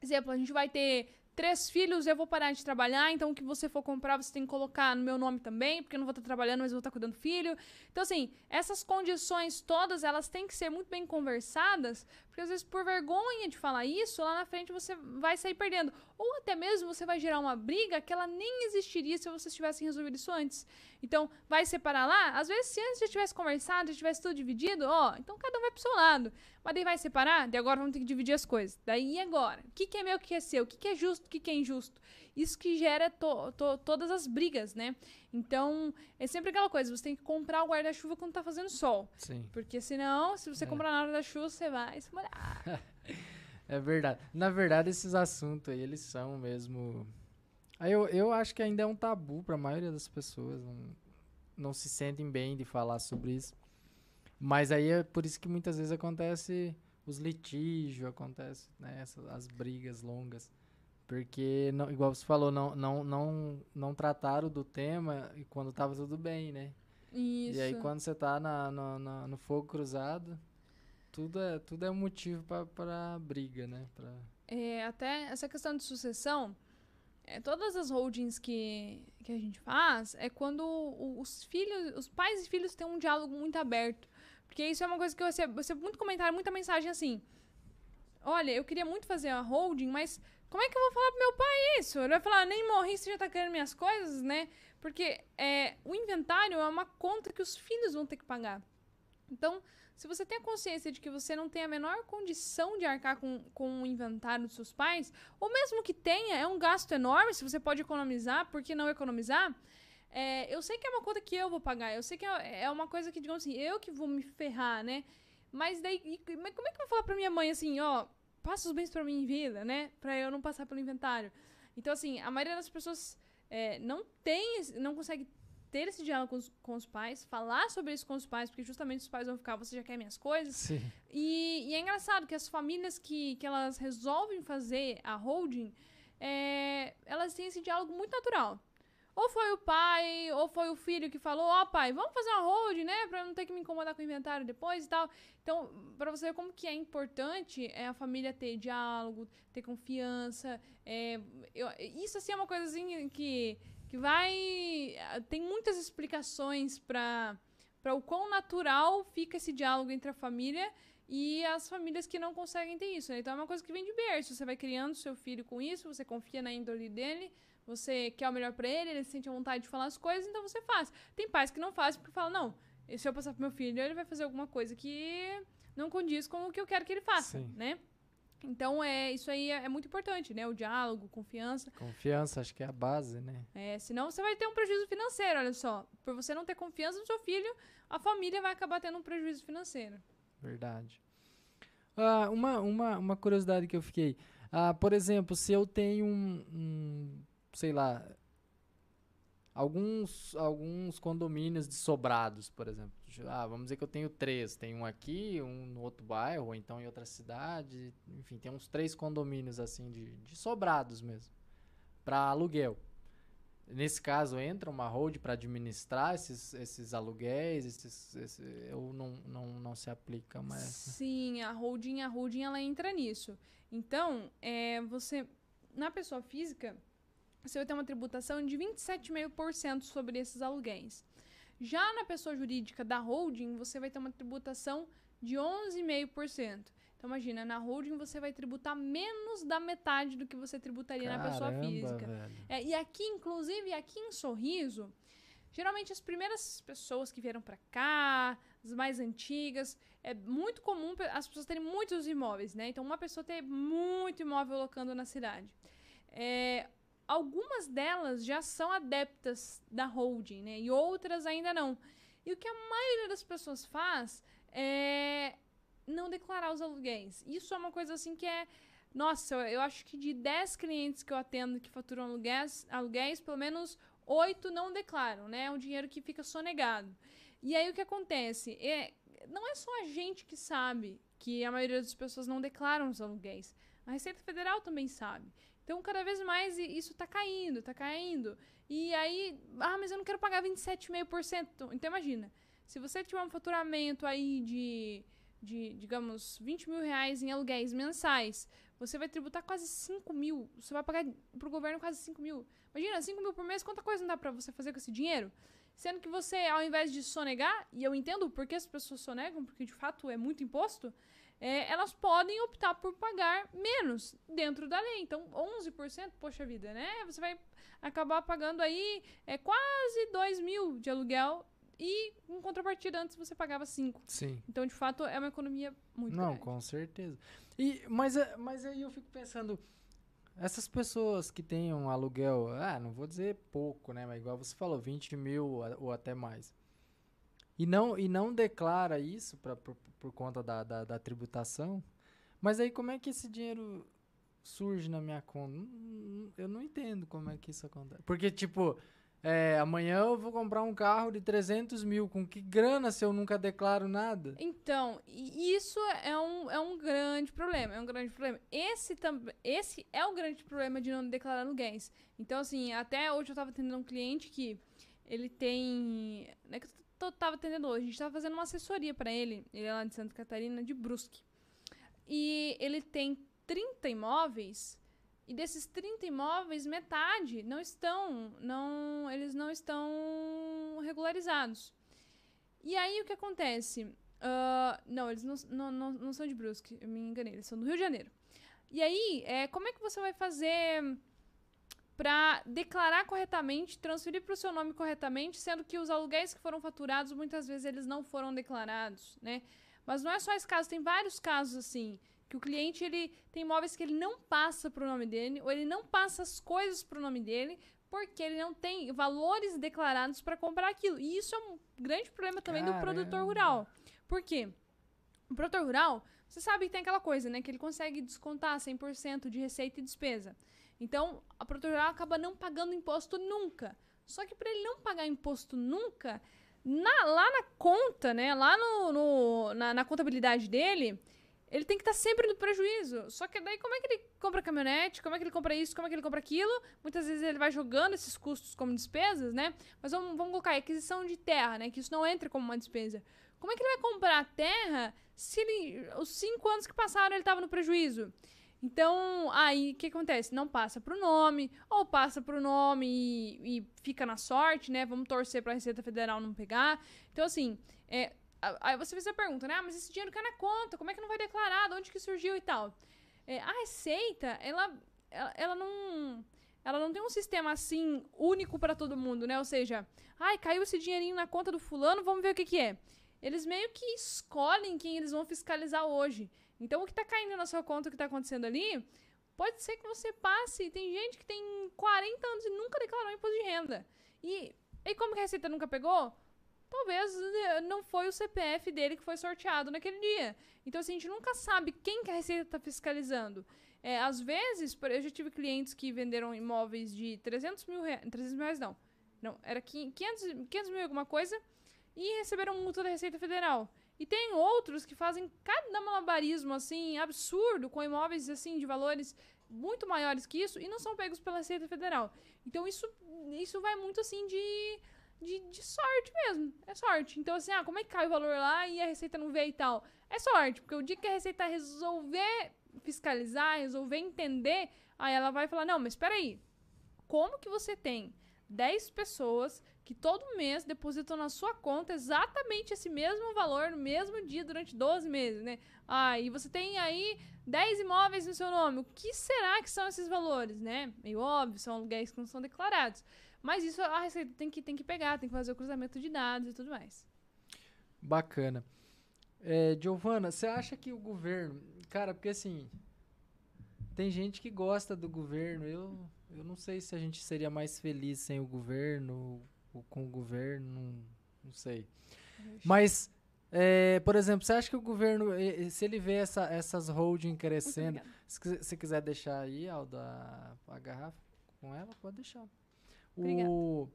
Exemplo, a gente vai ter três filhos, eu vou parar de trabalhar, então o que você for comprar, você tem que colocar no meu nome também, porque eu não vou estar trabalhando, mas vou estar cuidando do filho. Então, assim, essas condições todas, elas têm que ser muito bem conversadas, porque às vezes por vergonha de falar isso, lá na frente você vai sair perdendo. Ou até mesmo você vai gerar uma briga que ela nem existiria se vocês tivessem resolvido isso antes. Então, vai separar lá, às vezes se antes já tivesse conversado, já tivesse tudo dividido, ó, então cada um vai pro seu lado. Mas daí vai separar, daí agora vamos ter que dividir as coisas. Daí e agora? O que, que é meu, o que é seu? O que, que é justo, o que, que é injusto? Isso que gera to, to, todas as brigas, né? Então, é sempre aquela coisa, você tem que comprar o guarda-chuva quando tá fazendo sol. Sim. Porque senão, se você é. comprar na hora da chuva, você vai se molhar. *laughs* é verdade. Na verdade, esses assuntos aí, eles são mesmo... Aí eu, eu acho que ainda é um tabu para a maioria das pessoas. Não, não se sentem bem de falar sobre isso. Mas aí é por isso que muitas vezes acontece os litígios, acontece né, essas, as brigas longas. Porque, não, igual você falou, não, não, não, não trataram do tema quando tava tudo bem, né? Isso. E aí quando você tá na, no, na, no fogo cruzado, tudo é, tudo é um motivo para briga, né? Pra... É, até essa questão de sucessão, é, todas as holdings que, que a gente faz é quando os filhos, os pais e filhos têm um diálogo muito aberto. Porque isso é uma coisa que eu recebo, eu recebo muito comentário, muita mensagem assim. Olha, eu queria muito fazer a holding, mas como é que eu vou falar pro meu pai isso? Ele vai falar, nem morri, você já tá querendo minhas coisas, né? Porque é, o inventário é uma conta que os filhos vão ter que pagar. Então, se você tem a consciência de que você não tem a menor condição de arcar com, com o inventário dos seus pais, ou mesmo que tenha, é um gasto enorme, se você pode economizar, por que não economizar? É, eu sei que é uma conta que eu vou pagar, eu sei que é, é uma coisa que, digamos assim, eu que vou me ferrar, né? Mas daí, mas como é que eu vou falar pra minha mãe assim, ó, passa os bens pra mim em vida, né? Pra eu não passar pelo inventário. Então, assim, a maioria das pessoas é, não tem, não consegue ter esse diálogo com os, com os, pais, falar sobre isso com os pais, porque justamente os pais vão ficar, você já quer minhas coisas. E, e é engraçado que as famílias que, que elas resolvem fazer a holding, é, elas têm esse diálogo muito natural. Ou foi o pai, ou foi o filho que falou, ó oh, pai, vamos fazer uma hold, né? Pra não ter que me incomodar com o inventário depois e tal. Então, pra você ver como que é importante é a família ter diálogo, ter confiança. É, eu, isso, assim, é uma assim, que que vai. Tem muitas explicações para o quão natural fica esse diálogo entre a família e as famílias que não conseguem ter isso. Né? Então é uma coisa que vem de berço. Você vai criando seu filho com isso, você confia na índole dele, você quer o melhor para ele, ele sente a vontade de falar as coisas, então você faz. Tem pais que não fazem porque falam, não, se eu passar pro meu filho, ele vai fazer alguma coisa que não condiz com o que eu quero que ele faça, Sim. né? Então, é, isso aí é, é, muito importante, né? O diálogo, confiança. Confiança, acho que é a base, né? É, senão você vai ter um prejuízo financeiro, olha só. Por você não ter confiança no seu filho, a família vai acabar tendo um prejuízo financeiro. Verdade. Ah, uma, uma, uma curiosidade que eu fiquei. Ah, por exemplo, se eu tenho um, um sei lá, alguns, alguns condomínios de sobrados, por exemplo. Ah, vamos dizer que eu tenho três. Tem um aqui, um no outro bairro, ou então em outra cidade. Enfim, tem uns três condomínios assim de, de sobrados mesmo. para aluguel. Nesse caso, entra uma hold para administrar esses, esses aluguéis, esses, esse, ou não, não, não se aplica mais? Sim, a holding, a holding ela entra nisso. Então, é, você, na pessoa física, você vai ter uma tributação de 27,5% sobre esses aluguéis. Já na pessoa jurídica da holding, você vai ter uma tributação de 11,5%. Então imagina, na holding você vai tributar menos da metade do que você tributaria Caramba, na pessoa física. É, e aqui, inclusive, aqui em Sorriso, geralmente as primeiras pessoas que vieram pra cá, as mais antigas, é muito comum as pessoas terem muitos imóveis, né? Então uma pessoa ter muito imóvel locando na cidade. É, algumas delas já são adeptas da holding, né? E outras ainda não. E o que a maioria das pessoas faz é não declarar os aluguéis. Isso é uma coisa assim que é. Nossa, eu, acho que de 10 clientes que eu atendo que faturam aluguéis, aluguéis pelo menos 8 não declaram, né? É um dinheiro que fica sonegado. E aí o que acontece? É, não é só a gente que sabe que a maioria das pessoas não declaram os aluguéis. A Receita Federal também sabe. Então, cada vez mais isso tá caindo, tá caindo. E aí, ah, mas eu não quero pagar 27,5%. Então, imagina, se você tiver um faturamento aí de, de, digamos, 20 mil reais em aluguéis mensais, você vai tributar quase 5 mil. Você vai pagar pro governo quase 5 mil. Imagina, 5 mil por mês, quanta coisa não dá pra você fazer com esse dinheiro? Sendo que você, ao invés de sonegar, e eu entendo por que as pessoas sonegam, porque de fato é muito imposto, é, elas podem optar por pagar menos dentro da lei. Então, 11%, poxa vida, né? Você vai acabar pagando aí é, quase 2 mil de aluguel e, em contrapartida, antes você pagava 5. Sim. Então, de fato, é uma economia muito Não, grande. com certeza. E, mas, é- mas aí eu fico pensando, essas pessoas que têm um aluguel, ah, não vou dizer pouco, né? Mas igual você falou, 20 mil ou até mais. E não, e não declara isso pra, por, por conta da, da, da tributação. Mas aí como é que esse dinheiro surge na minha conta? Não- não- Eu não entendo como é que isso acontece. Porque, tipo, é, amanhã eu vou comprar um carro de 300 mil. Com que grana se eu nunca declaro nada? Então, isso é um, é um grande problema, é um grande problema. Esse, esse é o grande problema de não declarar aluguéis. Então, assim, até hoje eu tava atendendo um cliente que ele tem... É que eu tava atendendo hoje, a gente tava fazendo uma assessoria pra ele, ele é lá de Santa Catarina, de Brusque. E ele tem 30 imóveis, e desses 30 imóveis, metade não estão, não, eles não estão regularizados. E aí o que acontece? Ah, não, eles não, não, não, não são de Brusque, eu me enganei, eles são do Rio de Janeiro. E aí, é, como é que você vai fazer para declarar corretamente, transferir para o seu nome corretamente, sendo que os aluguéis que foram faturados muitas vezes eles não foram declarados, né? Mas não é só esse caso, tem vários casos assim, que o cliente ele tem imóveis que ele não passa pro nome dele, ou ele não passa as coisas pro nome dele, porque ele não tem valores declarados para comprar aquilo. E isso é um grande problema também do produtor Caramba. rural. Por quê? O produtor rural, você sabe que tem aquela coisa, né? Que ele consegue descontar 100% de receita e despesa. Então, a produtor rural acaba não pagando imposto nunca. Só que para ele não pagar imposto nunca, na- lá na conta, né? Lá no, no- na, na contabilidade dele, ele tem que estar sempre no prejuízo. Só que daí, como é que ele compra caminhonete? Como é que ele compra isso? Como é que ele compra aquilo? Muitas vezes ele vai jogando esses custos como despesas, né? Mas vamos, vamos colocar aquisição de terra, né? Que isso não entra como uma despesa. Como é que ele vai comprar terra se ele, os cinco anos que passaram ele estava no prejuízo? Então, aí o que acontece? Não passa pro nome, ou passa pro nome e, e fica na sorte, né? Vamos torcer pra Receita Federal não pegar. Então, assim, é, aí você fez a pergunta, né? Ah, mas esse dinheiro cai na conta, como é que não vai declarar? De onde que surgiu e tal? É, a Receita, ela, ela, ela não. Ela não tem um sistema assim único pra todo mundo, né? Ou seja, ai, caiu esse dinheirinho na conta do fulano, vamos ver o que, que é. Eles meio que escolhem quem eles vão fiscalizar hoje. Então, o que tá caindo na sua conta, o que tá acontecendo ali, pode ser que você passe. Tem gente que tem 40 anos e nunca declarou imposto de renda. E, e como que a Receita nunca pegou? Talvez eh, não foi o CPF dele que foi sorteado naquele dia. Então, assim, a gente nunca sabe quem que a Receita está fiscalizando. É, às vezes, eu já tive clientes que venderam imóveis de 300 mil reais. 300 mil reais não. Não, era 500, 500 mil alguma coisa. E receberam multa da Receita Federal. E tem outros que fazem cada malabarismo, assim, absurdo, com imóveis, assim, de valores muito maiores que isso e não são pegos pela Receita Federal. Então, isso, isso vai muito, assim, de, de, de sorte mesmo. É sorte. Então, assim, ah, como é que cai o valor lá e a Receita não vê e tal? É sorte, porque o dia que a Receita resolver fiscalizar, resolver entender, aí ela vai falar, não, mas espera aí, como que você tem 10 pessoas que todo mês depositam na sua conta exatamente esse mesmo valor no mesmo dia durante 12 meses, né? Ah, e você tem aí 10 imóveis no seu nome. O que será que são esses valores, né? Meio óbvio, são aluguéis que não são declarados. Mas isso a Receita tem que, tem que pegar, tem que fazer o cruzamento de dados e tudo mais. Bacana. É, Giovana, você acha que o governo. Cara, porque assim. Tem gente que gosta do governo. Eu, eu não sei se a gente seria mais feliz sem o governo com o governo. Não, não sei. Mas, é, por exemplo, você acha que o governo, se ele vê essa, essas holding crescendo. Se você quiser deixar aí, Aldo, a, garrafa com ela, pode deixar. O,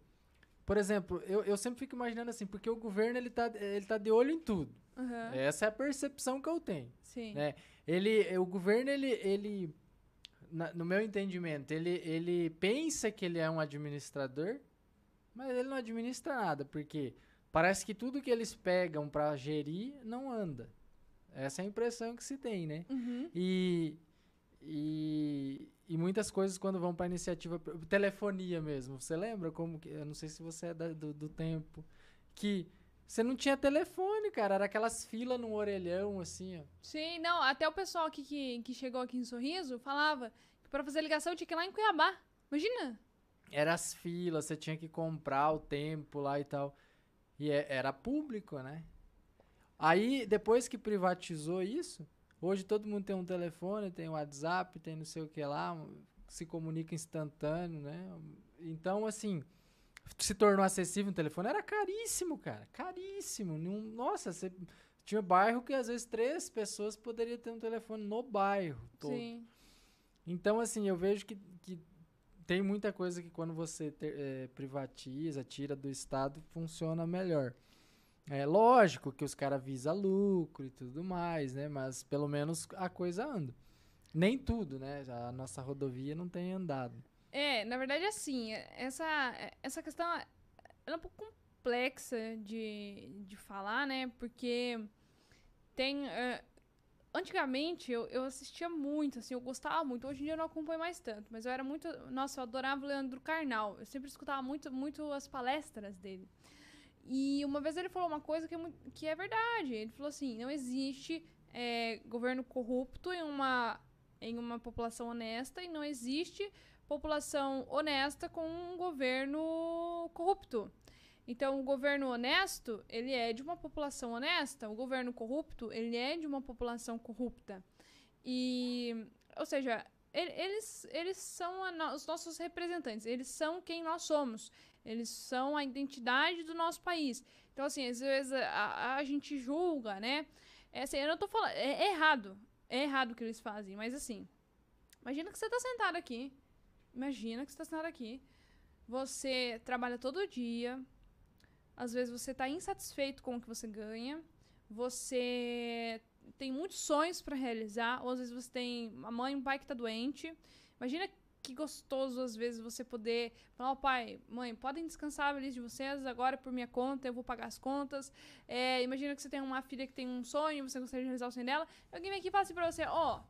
por exemplo, eu, eu sempre fico imaginando assim, porque o governo ele tá, ele tá de olho em tudo. Uhum. Essa é a percepção que eu tenho. Sim. Né? Ele, o governo, ele, ele na, no meu entendimento, ele, ele pensa que ele é um administrador, mas ele não administra nada, porque parece que tudo que eles pegam para gerir não anda. Essa é a impressão que se tem, né? Uhum. E, e, e muitas coisas quando vão para iniciativa, telefonia mesmo. Você lembra como que, eu não sei se você é da, do, do tempo, que você não tinha telefone, cara. Era aquelas filas no orelhão, assim, ó. Sim, não. Até o pessoal aqui que, que chegou aqui em Sorriso falava que pra fazer ligação tinha que ir lá em Cuiabá. Imagina. Era as filas, você tinha que comprar o tempo lá e tal. E é, era público, né? Aí, depois que privatizou isso, hoje todo mundo tem um telefone, tem um WhatsApp, tem não sei o que lá, se comunica instantâneo, né? Então, assim se tornou acessível no telefone, era caríssimo, cara. Caríssimo. Nossa, você tinha bairro que às vezes três pessoas poderiam ter um telefone no bairro todo. Sim. Então, assim, eu vejo que, que tem muita coisa que quando você ter, é, privatiza, tira do Estado, funciona melhor. É lógico que os caras visam lucro e tudo mais, né? Mas pelo menos a coisa anda. Nem tudo, né? A nossa rodovia não tem andado. É, na verdade, assim, essa, essa questão é um pouco complexa de, de falar, né? Porque tem. Uh, antigamente eu, eu assistia muito, assim, eu gostava muito. Hoje em dia eu não acompanho mais tanto, mas eu era muito. Nossa, eu adorava o Leandro Carnal. Eu sempre escutava muito, muito as palestras dele. E uma vez ele falou uma coisa que é, que é verdade. Ele falou assim: não existe é, governo corrupto em uma, em uma população honesta e não existe população honesta com um governo corrupto. Então, o governo honesto, ele é de uma população honesta, o governo corrupto, ele é de uma população corrupta. E, ou seja, eles, eles são os nossos representantes, eles são quem nós somos, eles são a identidade do nosso país. Então, assim, às vezes a, a gente julga, né? É, assim, eu não tô falando, é, é errado, é errado o que eles fazem, mas assim, imagina que você tá sentado aqui, Imagina que você está sentado aqui. Você trabalha todo dia. Às vezes você está insatisfeito com o que você ganha. Você tem muitos sonhos para realizar. Ou às vezes você tem uma mãe, um pai que está doente. Imagina que gostoso às vezes você poder falar, oh, pai, mãe, podem descansar velhice de vocês agora por minha conta, eu vou pagar as contas. É, imagina que você tem uma filha que tem um sonho, você gostaria de realizar o sonho dela. Alguém vem aqui e fala assim pra você, ó, oh,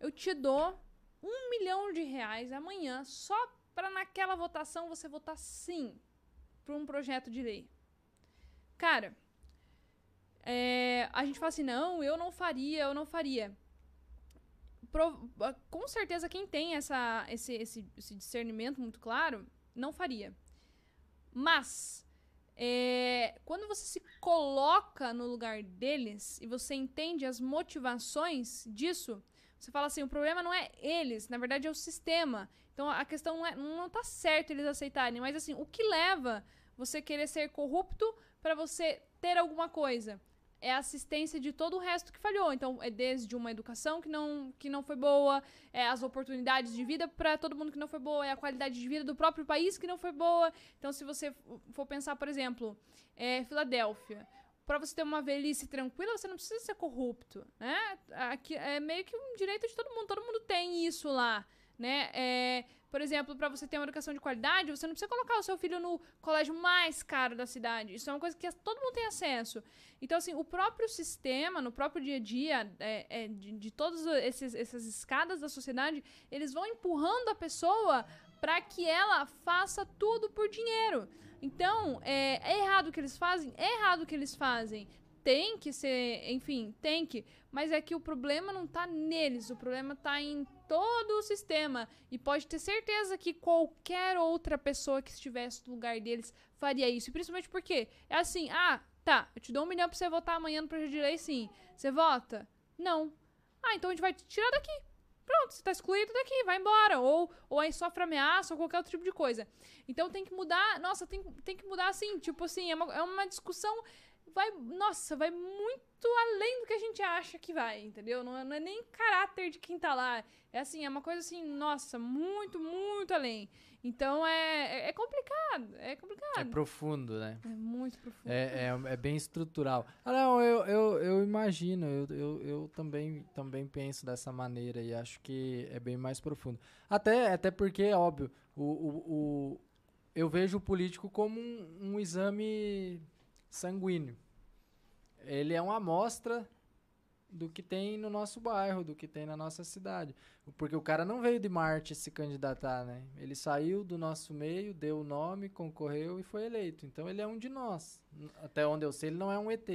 eu te dou um milhão de reais amanhã só para naquela votação você votar sim para um projeto de lei. Cara, é, a gente fala assim, não, eu não faria, eu não faria. Pro, com certeza quem tem essa, esse, esse, esse discernimento muito claro, não faria. Mas, é, quando você se coloca no lugar deles e você entende as motivações disso, você fala assim, o problema não é eles, na verdade é o sistema. Então a questão não, é, não tá certo eles aceitarem, mas assim, o que leva você querer ser corrupto para você ter alguma coisa? É a assistência de todo o resto que falhou. Então, é desde uma educação que não, que não foi boa, é as oportunidades de vida para todo mundo que não foi boa, é a qualidade de vida do próprio país que não foi boa. Então, se você for pensar, por exemplo, é, Filadélfia, para você ter uma velhice tranquila, você não precisa ser corrupto, né? Aqui é meio que um direito de todo mundo, todo mundo tem isso lá, né? É, por exemplo, para você ter uma educação de qualidade, você não precisa colocar o seu filho no colégio mais caro da cidade. Isso é uma coisa que todo mundo tem acesso. Então, assim, o próprio sistema, no próprio dia a dia, é, é, de, de todas essas escadas da sociedade, eles vão empurrando a pessoa para que ela faça tudo por dinheiro. Então, é, é errado o que eles fazem? É errado o que eles fazem. Tem que ser, enfim, tem que. Mas é que o problema não tá neles, o problema tá em todo o sistema. E pode ter certeza que qualquer outra pessoa que estivesse no lugar deles faria isso. E principalmente porque é assim: ah, tá, eu te dou um milhão pra você votar amanhã no projeto de lei, sim. Você vota? Não. Ah, então a gente vai te tirar daqui. Pronto, você tá excluído daqui, vai embora. Ou, ou aí sofre ameaça ou qualquer outro tipo de coisa. Então tem que mudar. Nossa, tem, tem que mudar assim. Tipo assim, é uma, é uma discussão. Vai. Nossa, vai muito além do que a gente acha que vai, entendeu? Não é, não é nem caráter de quem tá lá. É assim, é uma coisa assim, nossa, muito, muito além. Então é, é, é complicado, é complicado. É profundo, né? É muito profundo. É, é, é bem estrutural. Ah, não, eu, eu, eu imagino, eu, eu, eu também, também penso dessa maneira e acho que é bem mais profundo. Até, até porque, óbvio, o, o, o eu vejo o político como um, um exame sanguíneo. Ele é uma amostra do que tem no nosso bairro, do que tem na nossa cidade. Porque o cara não veio de Marte se candidatar, né? Ele saiu do nosso meio, deu o nome, concorreu e foi eleito. Então ele é um de nós. Até onde eu sei, ele não é um ET.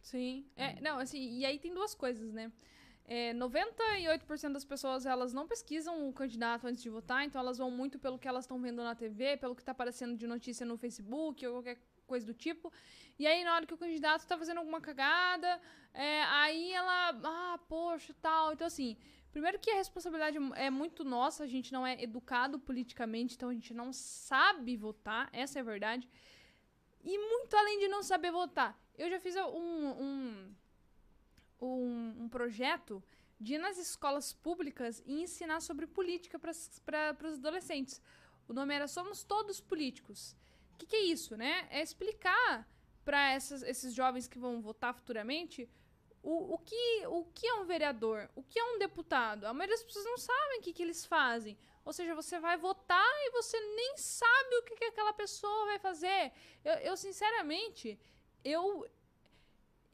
Sim. É, não, assim, e aí tem duas coisas, né? É, 98% das pessoas elas não pesquisam o candidato antes de votar, então elas vão muito pelo que elas estão vendo na TV, pelo que está aparecendo de notícia no Facebook ou qualquer coisa do tipo. E aí, na hora que o candidato tá fazendo alguma cagada, é, aí ela, ah, poxa, tal. Então, assim, primeiro que a responsabilidade é muito nossa, a gente não é educado politicamente, então a gente não sabe votar, essa é a verdade. E muito além de não saber votar, eu já fiz um, um, um, um projeto de ir nas escolas públicas e ensinar sobre política para os adolescentes. O nome era Somos Todos Políticos. Que, que é isso, né? É explicar para esses jovens que vão votar futuramente o, o, que, o que é um vereador, o que é um deputado. A maioria das pessoas não sabem o que, que eles fazem. Ou seja, você vai votar e você nem sabe o que, que aquela pessoa vai fazer. Eu, eu, sinceramente, eu,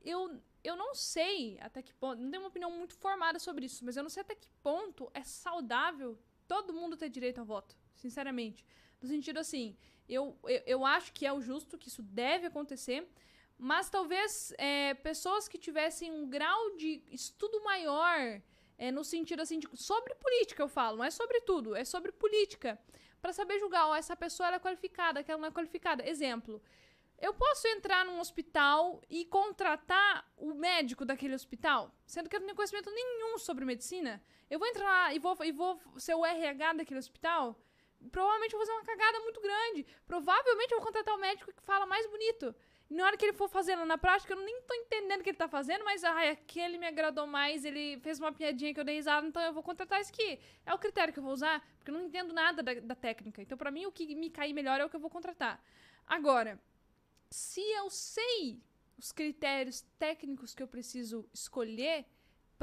eu, eu não sei até que ponto. Não tenho uma opinião muito formada sobre isso, mas eu não sei até que ponto é saudável todo mundo ter direito ao voto. Sinceramente. No sentido assim, eu, eu, eu acho que é o justo, que isso deve acontecer, mas talvez é, pessoas que tivessem um grau de estudo maior, é, no sentido assim, de, sobre política eu falo, não é sobre tudo, é sobre política, para saber julgar, ó, essa pessoa é qualificada, aquela não é qualificada. Exemplo, eu posso entrar num hospital e contratar o médico daquele hospital, sendo que eu não tenho conhecimento nenhum sobre medicina? Eu vou entrar lá e vou, e vou ser o RH daquele hospital? Provavelmente vou fazer uma cagada muito grande. Provavelmente eu vou contratar o um médico que fala mais bonito. E na hora que ele for fazendo na prática, eu nem tô entendendo o que ele tá fazendo, mas ai, aquele me agradou mais, ele fez uma piadinha que eu dei risada, então eu vou contratar esse aqui. É o critério que eu vou usar, porque eu não entendo nada da, da técnica. Então, para mim, o que me cair melhor é o que eu vou contratar. Agora, se eu sei os critérios técnicos que eu preciso escolher,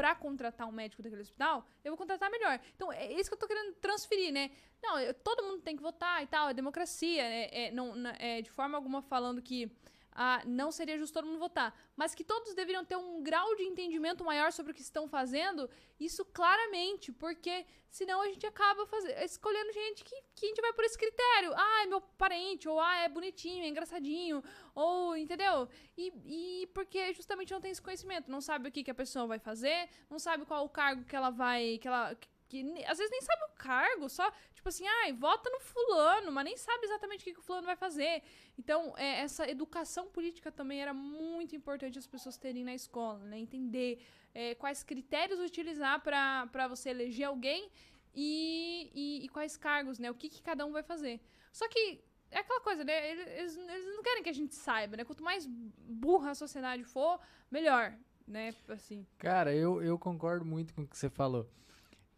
para contratar um médico daquele hospital, eu vou contratar melhor. Então, é isso que eu tô querendo transferir, né? Não, eu, todo mundo tem que votar e tal, é democracia, é, é, não, é de forma alguma falando que ah, não seria justo todo mundo votar, mas que todos deveriam ter um grau de entendimento maior sobre o que estão fazendo, isso claramente, porque senão a gente acaba escolhendo gente que, que a gente vai por esse critério. Ah, é meu parente, ou ah, é bonitinho, é engraçadinho, ou entendeu? E, e porque justamente não tem esse conhecimento, não sabe o que, que a pessoa vai fazer, não sabe qual o cargo que ela vai. que ela que às vezes nem sabe o cargo, só, tipo assim, ai, vota no fulano, mas nem sabe exatamente o que, que o fulano vai fazer. Então, é, essa educação política também era muito importante as pessoas terem na escola, né? Entender é, quais critérios utilizar para você eleger alguém e, e, e, quais cargos, né? O que, que cada um vai fazer. Só que é aquela coisa, né? Eles, eles não querem que a gente saiba, né? Quanto mais burra a sociedade for, melhor, né? Assim. Cara, eu, eu concordo muito com o que você falou.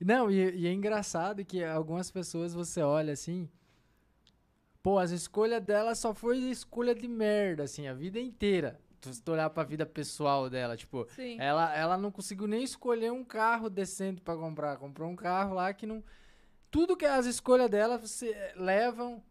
Não, e, e, é engraçado que algumas pessoas você olha assim. Pô, as escolhas dela só foi escolha de merda, assim, a vida inteira. Se tu olhar pra vida pessoal dela, tipo, Sim. ela, ela não conseguiu nem escolher um carro decente pra comprar. Comprou um carro lá que não. Tudo que as escolhas dela você, levam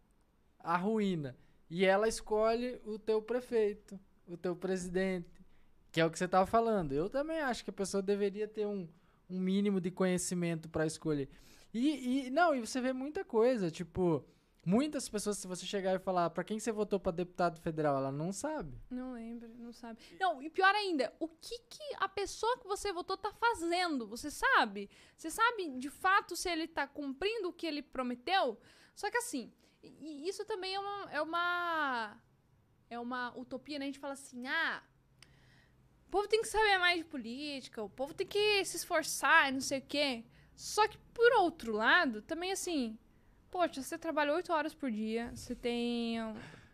à ruína. E ela escolhe o teu prefeito, o teu presidente, que é o que você tava falando. Eu também acho que a pessoa deveria ter um, um mínimo de conhecimento pra escolher. E, e não, e você vê muita coisa, tipo, muitas pessoas, se você chegar e falar pra quem você votou pra deputado federal, ela não sabe. Não lembro, não sabe. Não, e pior ainda, o que, que a pessoa que você votou tá fazendo? Você sabe? Você sabe de fato se ele tá cumprindo o que ele prometeu? Só que assim, isso também é uma. É uma, é uma utopia, né? A gente fala assim, ah. O povo tem que saber mais de política, o povo tem que se esforçar, não sei o quê. Só que, por outro lado, também assim, poxa, você trabalha oito horas por dia, você tem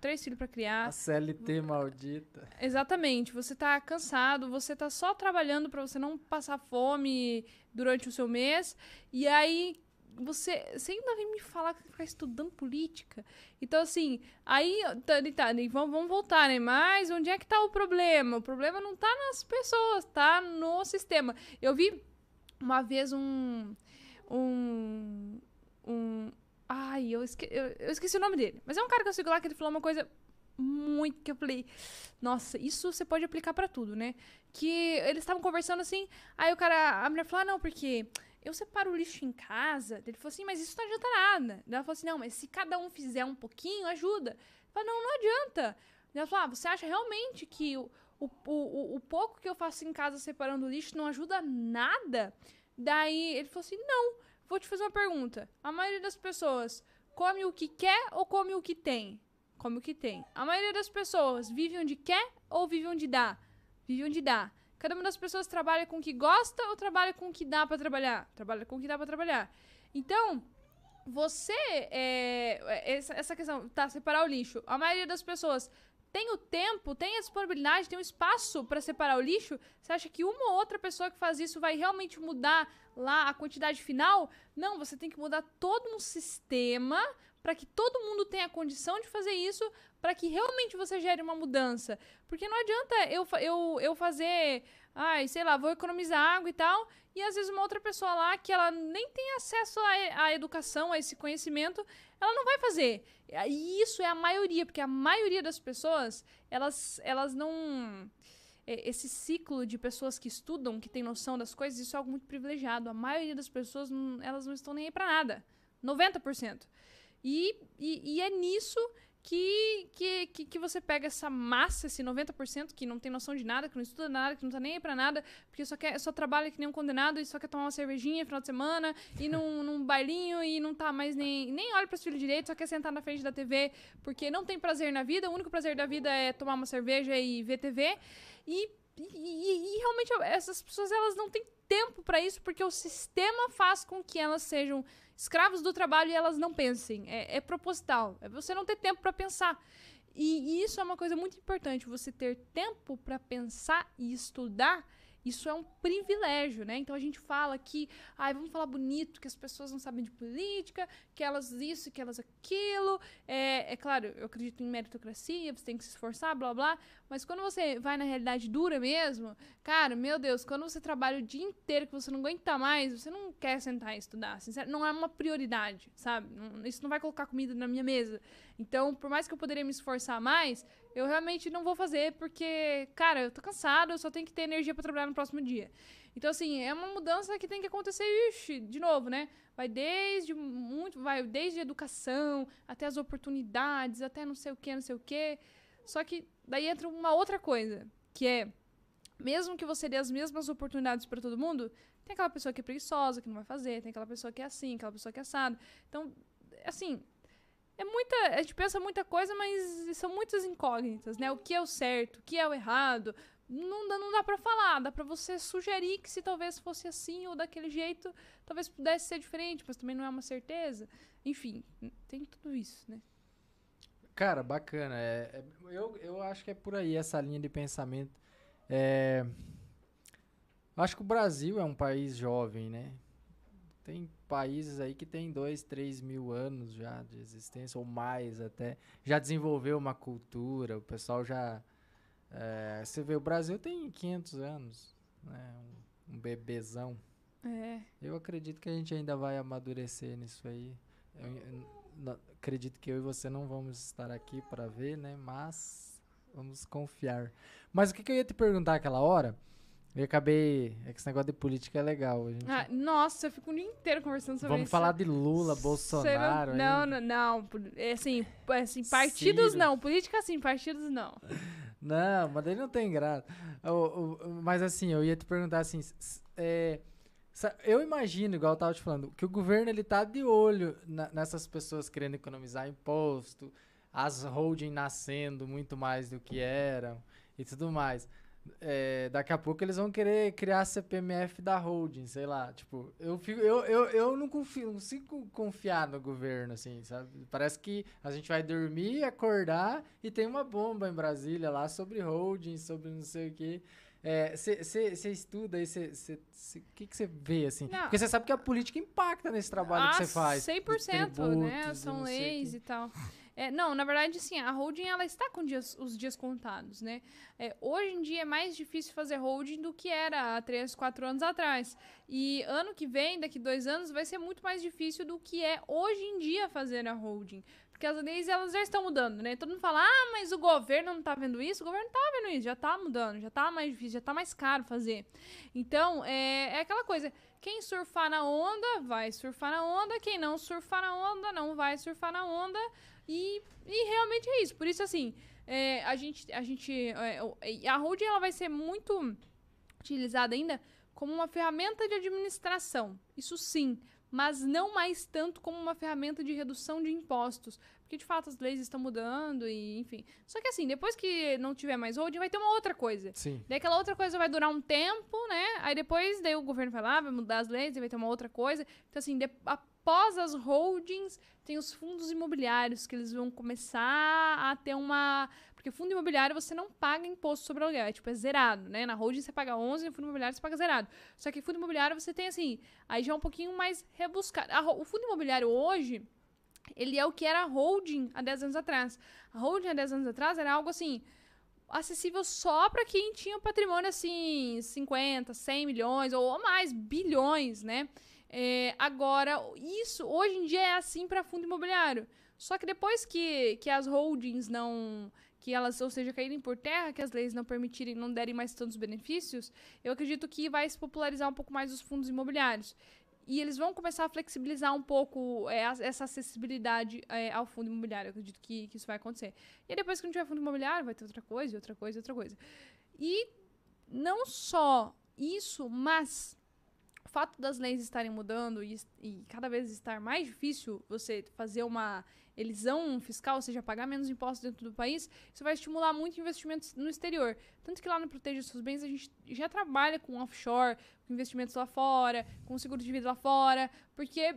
três filhos pra criar. A CLT maldita. Exatamente, você tá cansado, você tá só trabalhando pra você não passar fome durante o seu mês, e aí você, você ainda vem me falar que ficar estudando política. Então, assim, aí, tá, tá, vamos, vamos voltar, né? Mas onde é que tá o problema? O problema não tá nas pessoas, tá no sistema. Eu vi uma vez um. Um. Um. Ai, eu, esque, eu, eu esqueci o nome dele. Mas é um cara que eu sigo lá que ele falou uma coisa muito que eu falei, nossa, isso você pode aplicar para tudo, né? Que eles estavam conversando assim, aí o cara, a mulher falou: ah, "Não, porque eu separo o lixo em casa". Ele falou assim: "Mas isso não adianta nada". Ela falou assim: "Não, mas se cada um fizer um pouquinho, ajuda". Ele falou: "Não, não adianta". Ela falou: ah, "Você acha realmente que o, o, o, o pouco que eu faço em casa separando o lixo não ajuda nada?" Daí ele falou assim: "Não, vou te fazer uma pergunta. A maioria das pessoas come o que quer ou come o que tem?" come o que tem. A maioria das pessoas vive onde quer ou vive onde dá? Vive onde dá. Cada uma das pessoas trabalha com o que gosta ou trabalha com o que dá para trabalhar? Trabalha com o que dá para trabalhar. Então, você, é, essa, essa questão, tá, separar o lixo. A maioria das pessoas tem o tempo, tem a disponibilidade, tem o espaço para separar o lixo. Você acha que uma ou outra pessoa que faz isso vai realmente mudar lá a quantidade final? Não, você tem que mudar todo um sistema para que todo mundo tenha condição de fazer isso, para que realmente você gere uma mudança. Porque não adianta eu, eu, eu fazer, ai, sei lá, vou economizar água e tal, e às vezes uma outra pessoa lá que ela nem tem acesso à, à educação, a esse conhecimento, ela não vai fazer. E isso é a maioria, porque a maioria das pessoas, elas, elas não esse ciclo de pessoas que estudam, que tem noção das coisas, isso é algo muito privilegiado. A maioria das pessoas, elas não estão nem aí para nada. 90%. E, e, e é nisso que, que, que, que, você pega essa massa, esse 90% que não tem noção de nada, que não estuda nada, que não tá nem aí pra nada, porque só, quer, só trabalha que nem um condenado e só quer tomar uma cervejinha no final de semana, e num, *laughs* num bailinho e não tá mais nem, nem olha pros filhos direito, só quer sentar na frente da TV porque não tem prazer na vida, o único prazer da vida é tomar uma cerveja e ver TV. E, e, e realmente essas pessoas elas não têm tempo para isso porque o sistema faz com que elas sejam escravos do trabalho e elas não pensem. É, é proposital. É você não ter tempo para pensar. E, e isso é uma coisa muito importante. Você ter tempo para pensar e estudar isso é um privilégio, né? Então a gente fala que, ai, vamos falar bonito, que as pessoas não sabem de política, que elas isso, que elas aquilo. É, é claro, eu acredito em meritocracia, você tem que se esforçar, blá blá. Mas quando você vai na realidade dura mesmo, cara, meu Deus, quando você trabalha o dia inteiro que você não aguenta mais, você não quer sentar e estudar. Sincero, não é uma prioridade, sabe? Isso não vai colocar comida na minha mesa. Então, por mais que eu poderia me esforçar mais, eu realmente não vou fazer porque, cara, eu tô cansado, eu só tenho que ter energia para trabalhar no próximo dia. Então, assim, é uma mudança que tem que acontecer, ixi, de novo, né? Vai desde muito, vai desde educação, até as oportunidades, até não sei o que, não sei o que. Só que daí entra uma outra coisa, que é mesmo que você dê as mesmas oportunidades para todo mundo, tem aquela pessoa que é preguiçosa, que não vai fazer, tem aquela pessoa que é assim, aquela pessoa que é assado. Então, assim, é muita. A gente pensa muita coisa, mas são muitas incógnitas, né? O que é o certo, o que é o errado. Não dá, não dá pra falar, dá pra você sugerir que se talvez fosse assim ou daquele jeito, talvez pudesse ser diferente, mas também não é uma certeza. Enfim, tem tudo isso, né? Cara, bacana. É, é, eu, eu acho que é por aí essa linha de pensamento. É, acho que o Brasil é um país jovem, né? Tem países aí que tem dois, três mil anos já de existência, ou mais até. Já desenvolveu uma cultura, o pessoal já, É, você vê, o Brasil tem 500 anos, né? Um, um bebezão. É. Eu acredito que a gente ainda vai amadurecer nisso aí. Eu, eu, acredito que eu e você não vamos estar aqui para ver, né? Mas vamos confiar. Mas o que, que eu ia te perguntar aquela hora? Eu acabei. É que esse negócio de política é legal. A gente, Ah, nossa, eu fico o dia inteiro conversando sobre vamos isso. falar de Lula, Bolsonaro. Não, não, não. Pol- É assim, é assim, partidos Ciro. não. Política sim, partidos não. Não, mas daí não tem graça. Mas assim, eu ia te perguntar assim, é, eu imagino, igual eu tava te falando, que o governo ele tá de olho na- nessas pessoas querendo economizar imposto, as holding nascendo muito mais do que eram e tudo mais. É, daqui a pouco eles vão querer criar a CPMF da holding, sei lá. Tipo, eu, fico, eu, eu, eu não confio, não consigo confiar no governo, assim, sabe? Parece que a gente vai dormir, acordar e tem uma bomba em Brasília lá sobre holding, sobre não sei o quê. Você estuda aí, o que que você vê, assim? Não. Porque você sabe que a política impacta nesse trabalho que você faz. dos 100%, né? tributos e São leis quê. e tal. É, não, na verdade, assim, a holding, ela está com dias- os dias contados, né? É, hoje em dia é mais difícil fazer holding do que era há 3, 4 anos atrás. E ano que vem, daqui dois anos, vai ser muito mais difícil do que é hoje em dia fazer a holding. Porque as leis, elas já estão mudando, né? Todo mundo fala, ah, mas o governo não tá vendo isso. O governo tá vendo isso, já tá mudando, já tá mais difícil, já tá mais caro fazer. Então, é, é aquela coisa. Quem surfar na onda, vai surfar na onda. Quem não surfar na onda, não vai surfar na onda. E, e realmente é isso. Por isso, assim, é, a gente. A, gente é, a holding ela vai ser muito utilizada ainda como uma ferramenta de administração. Isso sim. Mas não mais tanto como uma ferramenta de redução de impostos. Porque, de fato, as leis estão mudando e, enfim. Só que, assim, depois que não tiver mais holding, vai ter uma outra coisa. Sim. Daí aquela outra coisa vai durar um tempo, né? Aí depois, daí o governo vai lá, vai mudar as leis, vai ter uma outra coisa. Então, assim, de- após as holdings, tem os fundos imobiliários, que eles vão começar a ter uma... Porque fundo imobiliário você não paga imposto sobre aluguel, é tipo, é zerado, né? Na holding você paga 11, no fundo imobiliário você paga zerado. Só que fundo imobiliário você tem, assim, aí já é um pouquinho mais rebuscado. O fundo imobiliário hoje, ele é o que era a holding há 10 anos atrás. A holding há 10 anos atrás era algo assim acessível só para quem tinha patrimônio assim 50, 100 milhões ou mais bilhões, né? É, agora isso hoje em dia é assim para fundo imobiliário. Só que depois que, que as holdings não que elas, ou seja, caírem por terra, que as leis não permitirem, não derem mais tantos benefícios, eu acredito que vai se popularizar um pouco mais os fundos imobiliários. E eles vão começar a flexibilizar um pouco é, essa acessibilidade é, ao fundo imobiliário. Eu acredito que, que isso vai acontecer. E depois que não tiver fundo imobiliário, vai ter outra coisa, outra coisa, outra coisa. E não só isso, mas o fato das leis estarem mudando e, e cada vez estar mais difícil você fazer uma elisão fiscal, ou seja, pagar menos impostos dentro do país, isso vai estimular muito investimentos no exterior. Tanto que lá no Proteja Seus Bens a gente já trabalha com offshore, com investimentos lá fora, com seguro de vida lá fora, porque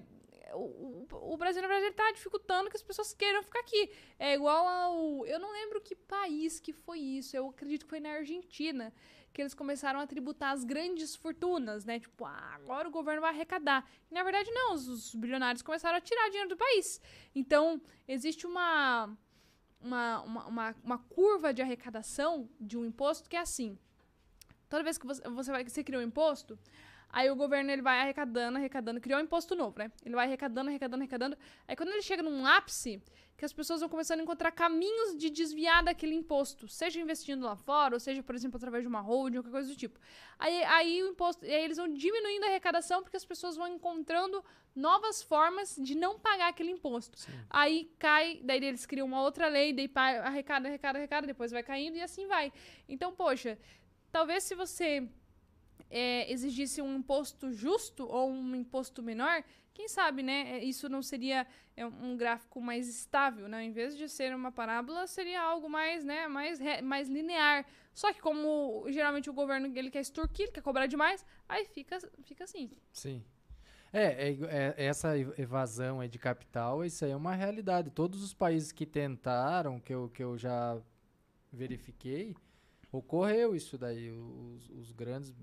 o, o, o Brasil, na verdade, está dificultando que as pessoas queiram ficar aqui. É igual ao. Eu não lembro que país que foi isso. Eu acredito que foi na Argentina. Que eles começaram a tributar as grandes fortunas, né? Tipo, ah, agora o governo vai arrecadar. E, na verdade, não. Os, os bilionários começaram a tirar dinheiro do país. Então, existe uma, uma, uma, uma, uma curva de arrecadação de um imposto que é assim. Toda vez que você, você, vai, você cria um imposto, Aí o governo ele vai arrecadando, arrecadando, criou um imposto novo, né? Ele vai arrecadando, arrecadando, arrecadando. Aí quando ele chega num ápice, que as pessoas vão começando a encontrar caminhos de desviar daquele imposto, seja investindo lá fora, ou seja, por exemplo, através de uma holding, ou qualquer coisa do tipo. Aí, aí o imposto, aí eles vão diminuindo a arrecadação porque as pessoas vão encontrando novas formas de não pagar aquele imposto. Sim. Aí cai, daí eles criam uma outra lei, daí arrecada, arrecada, arrecada, depois vai caindo e assim vai. Então, poxa, talvez se você é, exigisse um imposto justo ou um imposto menor, quem sabe, né? é, Isso não seria é, um gráfico mais estável, né? Em vez de ser uma parábola, seria algo mais, né? Mais, mais linear. Só que como geralmente o governo ele quer extorquir, ele quer cobrar demais, aí fica, fica assim. Sim. É, é, é- essa ev- evasão aí de capital, isso aí é uma realidade. Todos os países que tentaram, que eu, que eu já verifiquei, ocorreu isso daí. Os, os grandes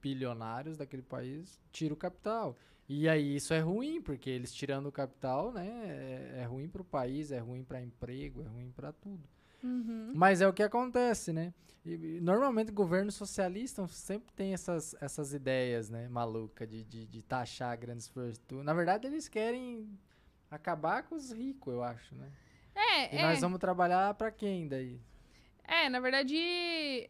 bilionários daquele país tiram o capital. E aí isso é ruim, porque eles tirando o capital, né, é, é ruim para o país, é ruim para emprego, é ruim para tudo. Uhum. Mas é o que acontece, né? E, e normalmente governos socialistas sempre tem essas, essas ideias, né, maluca de, de, de taxar grandes fortunas. Na verdade, eles querem acabar com os ricos, eu acho, né? É, E é. nós vamos trabalhar pra quem daí? É, na verdade,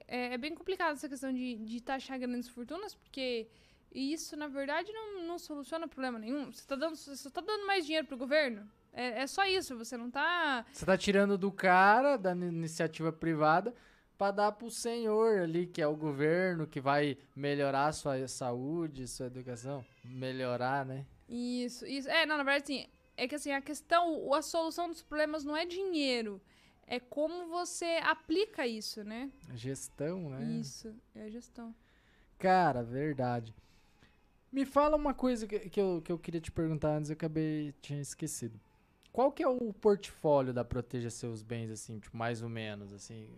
é, é bem complicado essa questão de, de taxar grandes fortunas, porque isso, na verdade, não, não soluciona problema nenhum. Você tá dando, você só tá dando mais dinheiro pro governo. É, é só isso, você não tá. Você tá tirando do cara, da ni- iniciativa privada, pra dar pro senhor ali, que é o governo, que vai melhorar a sua saúde, sua educação. Melhorar, né? Isso, isso. É, não, na verdade, assim, é que assim, a questão, a solução dos problemas não é dinheiro. É como você aplica isso, né? Gestão, né? Isso, é a gestão. Cara, verdade. Me fala uma coisa que, que, eu, que eu queria te perguntar antes, eu acabei, tinha esquecido. Qual que é o portfólio da Proteja Seus Bens, assim, tipo, mais ou menos, assim,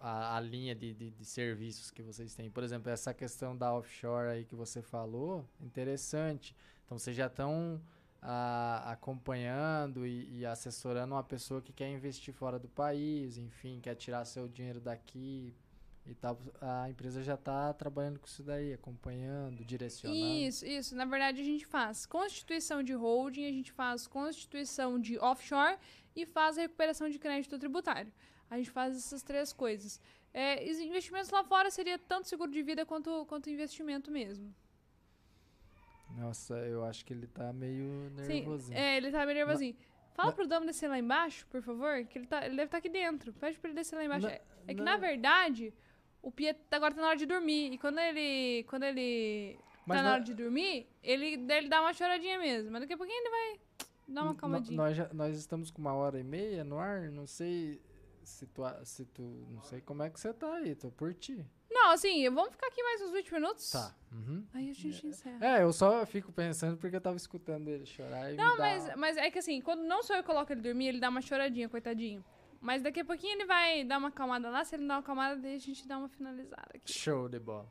a, a linha de, de, de serviços que vocês têm? Por exemplo, essa questão da offshore aí que você falou, interessante. Então, vocês já estão ah, acompanhando e, e assessorando uma pessoa que quer investir fora do país, enfim, quer tirar seu dinheiro daqui e tal. A empresa já está trabalhando com isso daí, acompanhando, direcionando. Isso, isso. Na verdade, a gente faz constituição de holding, a gente faz constituição de offshore e faz a recuperação de crédito tributário. A gente faz essas três coisas. É, os investimentos lá fora seria tanto seguro de vida quanto, quanto investimento mesmo. Nossa, eu acho que ele tá meio Sim, nervosinho. é, ele tá meio nervosinho. Fala na- pro Damo descer lá embaixo, por favor, que ele, tá, ele deve estar aqui dentro. Pede pra ele descer lá embaixo. Na- é é que, na- na verdade, o Pia agora tá na hora de dormir. E quando ele, quando ele Mas tá na na- hora de dormir, ele, ele dá uma choradinha mesmo. Mas daqui a pouquinho ele vai dar uma calmadinha. Nós, já- nós estamos com uma hora e meia no ar, não sei se tu, se tu. Não sei como é que você tá aí, tô por ti. Não, assim, vamos ficar aqui mais uns 20 minutos? Tá. Uhum. Aí a gente encerra. É, eu só fico pensando porque eu tava escutando ele chorar e Não, me dá... mas, mas é que assim, quando não sou eu que coloco ele dormir, ele dá uma choradinha, coitadinho. Mas daqui a pouquinho ele vai dar uma acalmada lá. Se ele não dá uma acalmada, daí a gente dá uma finalizada aqui. Show de bola.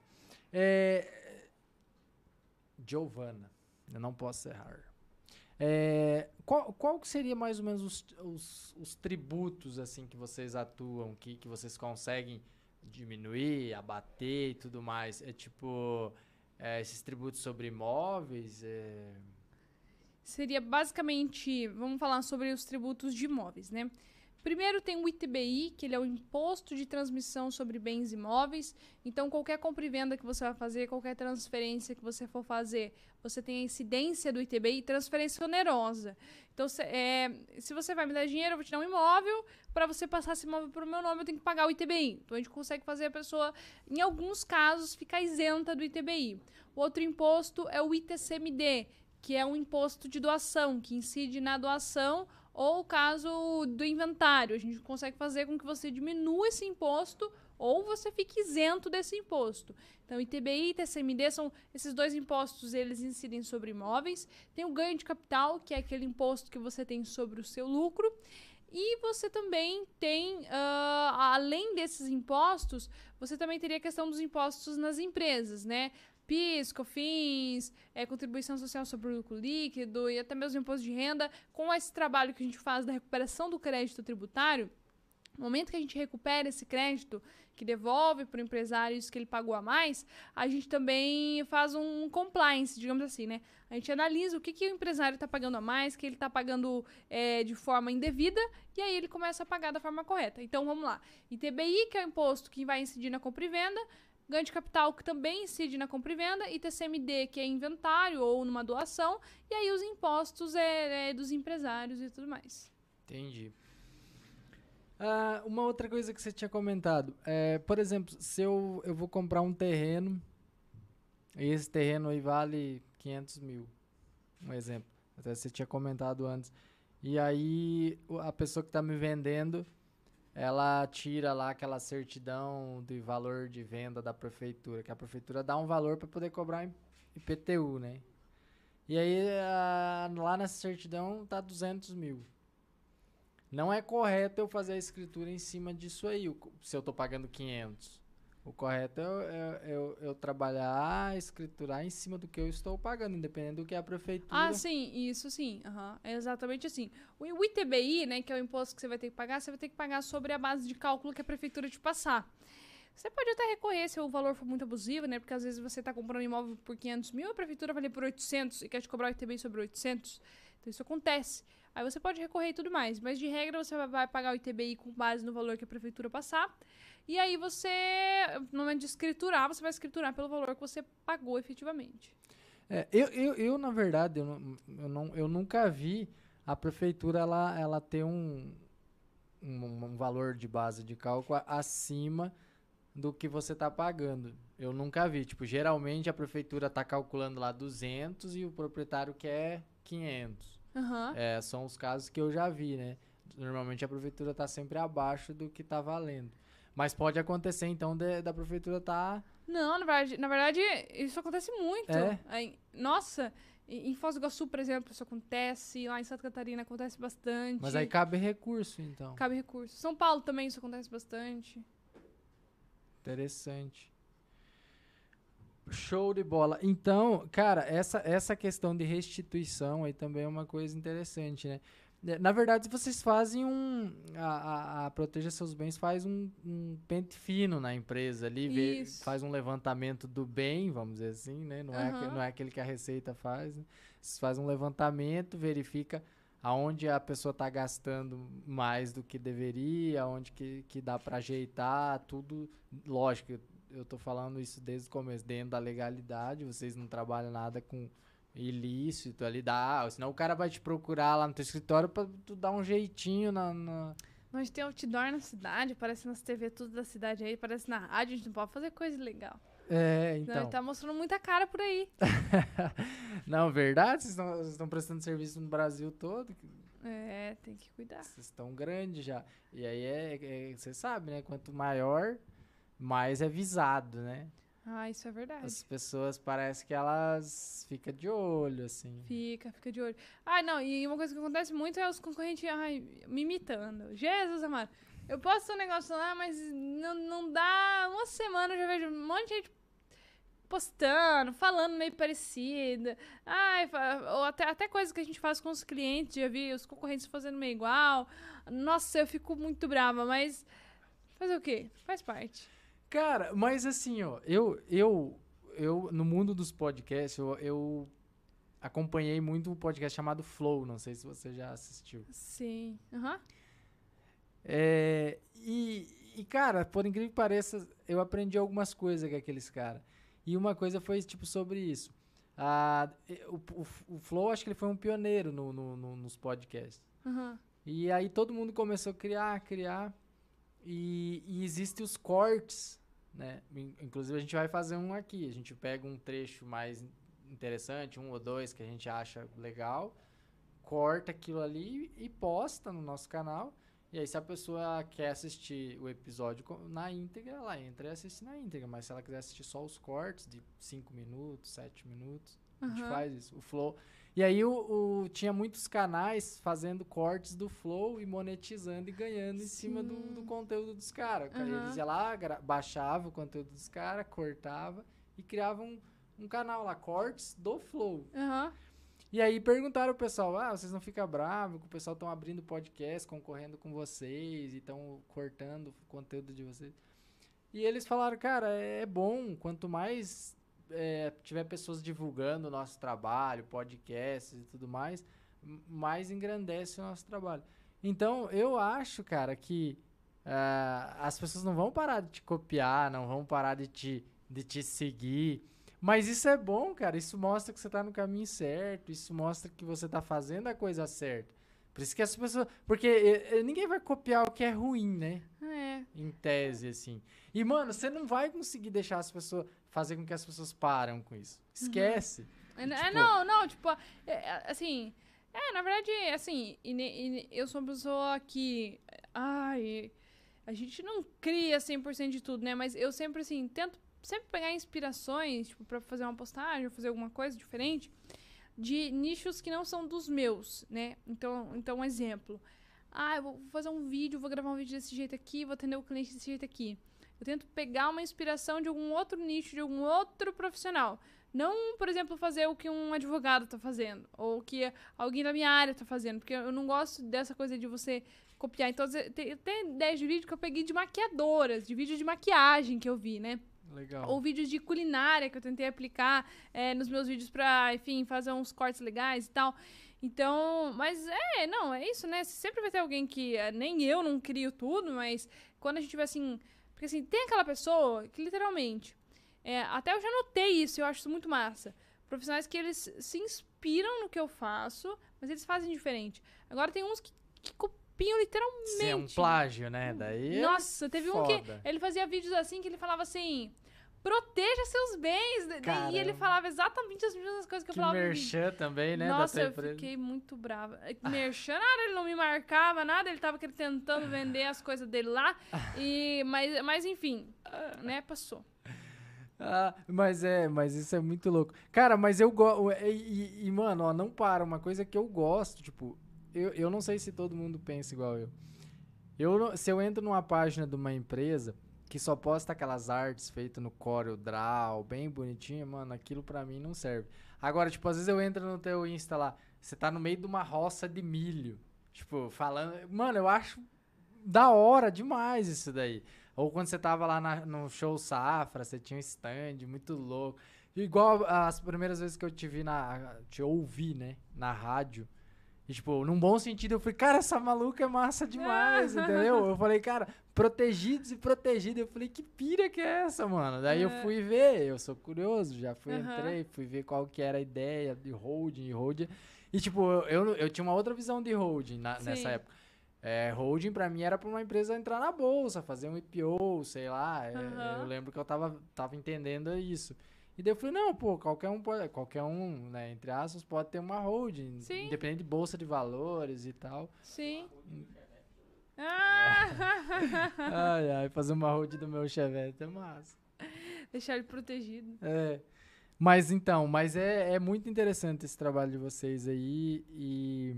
É... Giovana, eu não posso errar. É, qual, qual seria mais ou menos os, os, os tributos assim que vocês atuam, que, que vocês conseguem diminuir, abater e tudo mais? É tipo é, esses tributos sobre imóveis? É... Seria basicamente, vamos falar sobre os tributos de imóveis, né? Primeiro tem o ITBI, que ele é o Imposto de Transmissão sobre Bens Imóveis. Então, qualquer compra e venda que você vai fazer, qualquer transferência que você for fazer, você tem a incidência do ITBI, transferência onerosa. Então, se, é, se você vai me dar dinheiro, eu vou te dar um imóvel, para você passar esse imóvel para o meu nome, eu tenho que pagar o ITBI. Então, a gente consegue fazer a pessoa, em alguns casos, ficar isenta do ITBI. O outro imposto é o ITCMD, que é um imposto de doação, que incide na doação ou o caso do inventário. A gente consegue fazer com que você diminua esse imposto ou você fique isento desse imposto. Então, ITBI e ITCMD são esses dois impostos, eles incidem sobre imóveis. Tem o ganho de capital, que é aquele imposto que você tem sobre o seu lucro. E você também tem, ah, além desses impostos, você também teria a questão dos impostos nas empresas, né? PIS, COFINS, é, contribuição social sobre o lucro líquido e até mesmo imposto de renda. Com esse trabalho que a gente faz da recuperação do crédito tributário, no momento que a gente recupera esse crédito, que devolve para o empresário isso que ele pagou a mais, a gente também faz um compliance, digamos assim, né? A gente analisa o que, que o empresário está pagando a mais, que ele está pagando é, de forma indevida, e aí ele começa a pagar da forma correta. Então, vamos lá. ITBI, que é o imposto que vai incidir na compra e venda, ganho de capital, que também incide na compra e venda, e TCMD, que é inventário ou numa doação, e aí os impostos é, é dos empresários e tudo mais. Entendi. Ah, uma outra coisa que você tinha comentado, é, por exemplo, se eu, eu vou comprar um terreno, e esse terreno aí vale 500 mil, um exemplo, até você tinha comentado antes, e aí a pessoa que está me vendendo, ela tira lá aquela certidão de valor de venda da prefeitura, que a prefeitura dá um valor para poder cobrar IPTU, né? E aí ah, lá nessa certidão tá 200 mil. Não é correto eu fazer a escritura em cima disso aí, se eu tô pagando 500. O correto é eu, é eu, eu trabalhar, escriturar em cima do que eu estou pagando, independente do que a prefeitura. Ah, sim, isso sim. Uhum. É exatamente assim. O, o ITBI, né, que é o imposto que você vai ter que pagar, você vai ter que pagar sobre a base de cálculo que a prefeitura te passar. Você pode até recorrer se o valor for muito abusivo, né? Porque às vezes você está comprando um imóvel por 500 mil, a prefeitura vai ler por 800 e quer te cobrar o ITBI sobre 800. Então isso acontece. Aí você pode recorrer e tudo mais. Mas de regra você vai pagar o ITBI com base no valor que a prefeitura passar. E aí você, no momento de escriturar, você vai escriturar pelo valor que você pagou efetivamente. É, eu, eu, eu, na verdade, eu, eu, não, eu nunca vi a prefeitura ela, ela ter um, um, um valor de base de cálculo acima do que você está pagando. Eu nunca vi. Tipo, geralmente a prefeitura está calculando lá 200 e o proprietário quer 500. Uhum. É, são os casos que eu já vi, né? Normalmente a prefeitura está sempre abaixo do que está valendo. Mas pode acontecer, então, de, da prefeitura estar... Tá... Não, na verdade, na verdade, isso acontece muito. É? Aí, nossa, em Foz do Iguaçu, por exemplo, isso acontece. Lá em Santa Catarina acontece bastante. Mas aí cabe recurso, então. Cabe recurso. São Paulo também isso acontece bastante. Interessante. Show de bola. Então, cara, essa, essa questão de restituição aí também é uma coisa interessante, né? É, na verdade, vocês fazem um. A, a, a Proteja Seus Bens faz um, um, pente fino na empresa ali, vê, faz um levantamento do bem, vamos dizer assim, né? Não, uhum. é, não é aquele que a Receita faz. Né? Vocês fazem um levantamento, verifica aonde a pessoa está gastando mais do que deveria, aonde que, que dá para ajeitar, tudo. Lógico, eu estou falando isso desde o começo, dentro da legalidade, vocês não trabalham nada com ilícito ali, dá, senão o cara vai te procurar lá no teu escritório para tu dar um jeitinho na... na... Nós tem outdoor na cidade, aparece nas TV tudo da cidade aí, aparece na rádio, a gente não pode fazer coisa legal. É, então. Não, tá mostrando muita cara por aí. *laughs* não, verdade? Vocês estão prestando serviço no Brasil todo? É, tem que cuidar. Vocês estão grandes já. E aí é, é, você sabe, né? Quanto maior, mais é visado, né? Ah, isso é verdade. As pessoas parece que elas ficam de olho, assim. Fica, fica de olho. Ah, não, e uma coisa que acontece muito é os concorrentes ai, me imitando. Jesus amado. Eu posto um negócio lá, mas não, não dá uma semana, eu já vejo um monte de gente postando, falando meio parecida. Ai, ou até, até coisas que a gente faz com os clientes, já vi os concorrentes fazendo meio igual. Nossa, eu fico muito brava, mas fazer o quê? Faz parte. Cara, mas assim, ó, eu, eu, eu no mundo dos podcasts, eu, eu acompanhei muito um podcast chamado Flow, não sei se você já assistiu. Sim, aham. Uhum. É, e, e, cara, por incrível que pareça, eu aprendi algumas coisas com aqueles caras. E uma coisa foi, tipo, sobre isso. Ah, o, o, o, Flow, acho que ele foi um pioneiro no, no, no nos podcasts. Uhum. E aí todo mundo começou a criar, criar. E, e existem os cortes, né? Inclusive a gente vai fazer um aqui. A gente pega um trecho mais interessante, um ou dois que a gente acha legal, corta aquilo ali e posta no nosso canal. E aí, se a pessoa quer assistir o episódio na íntegra, ela entra e assiste na íntegra. Mas se ela quiser assistir só os cortes de 5 minutos, 7 minutos, uhum. a gente faz isso. O Flow. E aí, o, o, tinha muitos canais fazendo cortes do Flow e monetizando e ganhando Sim. em cima do, do, conteúdo dos caras. Uhum. Eles iam lá, baixava o conteúdo dos caras, cortava e criavam um, um, canal lá, cortes do Flow. Uhum. E aí perguntaram ao pessoal, ah, vocês não ficam bravos que o pessoal estão abrindo podcast, concorrendo com vocês e estão cortando o conteúdo de vocês. E eles falaram, cara, é bom, quanto mais é, tiver pessoas divulgando o nosso trabalho, podcasts e tudo mais, mais engrandece o nosso trabalho. Então, eu acho, cara, que uh, as pessoas não vão parar de te copiar, não vão parar de te, de te seguir. Mas isso é bom, cara. Isso mostra que você tá no caminho certo. Isso mostra que você tá fazendo a coisa certa. Por isso que as pessoas. Porque ninguém vai copiar o que é ruim, né? É. Em tese, assim. E, mano, você não vai conseguir deixar as pessoas. Fazer com que as pessoas param com isso. Esquece. Uhum. É, tipo, não, não, tipo, é, é, assim. É, na verdade, assim, eu sou uma pessoa que. Ai. A gente não cria 100% de tudo, né? Mas eu sempre, assim, tento sempre pegar inspirações, tipo, pra fazer uma postagem fazer alguma coisa diferente, de nichos que não são dos meus, né? Então, então um exemplo. Ah, eu vou fazer um vídeo, vou gravar um vídeo desse jeito aqui, vou atender o cliente desse jeito aqui. Eu tento pegar uma inspiração de algum outro nicho, de algum outro profissional. Não, por exemplo, fazer o que um advogado está fazendo, ou o que alguém da minha área está fazendo, porque eu não gosto dessa coisa de você copiar. Então, tem, tem ideias de vídeo que eu peguei de maquiadoras, de vídeo de maquiagem que eu vi, né? Legal. Ou vídeos de culinária que eu tentei aplicar é, nos meus vídeos pra, enfim, fazer uns cortes legais e tal. Então, mas é, não, é isso, né? Sempre vai ter alguém que. É, nem eu não crio tudo, mas quando a gente tiver assim. Porque assim, tem aquela pessoa que literalmente. É, até eu já notei isso, eu acho isso muito massa. Profissionais que eles se inspiram no que eu faço, mas eles fazem diferente. Agora tem uns que, que copiam literalmente. Sim, é um plágio, né? Daí. É Nossa, teve foda. um que ele fazia vídeos assim que ele falava assim proteja seus bens. Caramba. E ele falava exatamente as mesmas coisas que, que eu falava. Merchan também, né? Nossa, eu fiquei muito brava. Merchan, nada, ele não me marcava, nada, ele tava tentando vender as coisas dele lá. E, mas, mas enfim, né, passou. Ah, mas é, mas isso é muito louco. Cara, mas eu gosto. E, e, e, mano, ó, não para. Uma coisa que eu gosto, tipo, eu, eu não sei se todo mundo pensa igual eu. eu. Se eu entro numa página de uma empresa que só posta aquelas artes feitas no Corel Draw, bem bonitinha, mano, aquilo pra mim não serve. Agora, tipo, às vezes eu entro no teu Insta lá, você tá no meio de uma roça de milho, tipo, falando, mano, eu acho da hora demais isso daí. Ou quando você tava lá na, no show Safra, você tinha um stand muito louco. Igual as primeiras vezes que eu te vi na. te ouvi, né? Na rádio. E, tipo, num bom sentido, eu falei, cara, essa maluca é massa demais, *laughs* entendeu? Eu falei, cara, protegidos e protegidos. Eu falei, que pira que é essa, mano? Daí é. eu fui ver, eu sou curioso, já fui, uhum. entrei, fui ver qual que era a ideia de holding e holding. E, tipo, eu, eu tinha uma outra visão de holding na, nessa época. É, holding pra mim era pra uma empresa entrar na bolsa, fazer um IPO, sei lá. Uhum. Eu lembro que eu tava, tava entendendo isso. E daí eu falei, não, pô, qualquer um pode, qualquer um, né, entre aspas, pode ter uma holding, Sim. independente de bolsa de valores e tal. Sim. Ai, ai, fazer uma holding do meu Chevette é massa. Deixar ele protegido. É. Mas então, mas é, é muito interessante esse trabalho de vocês aí e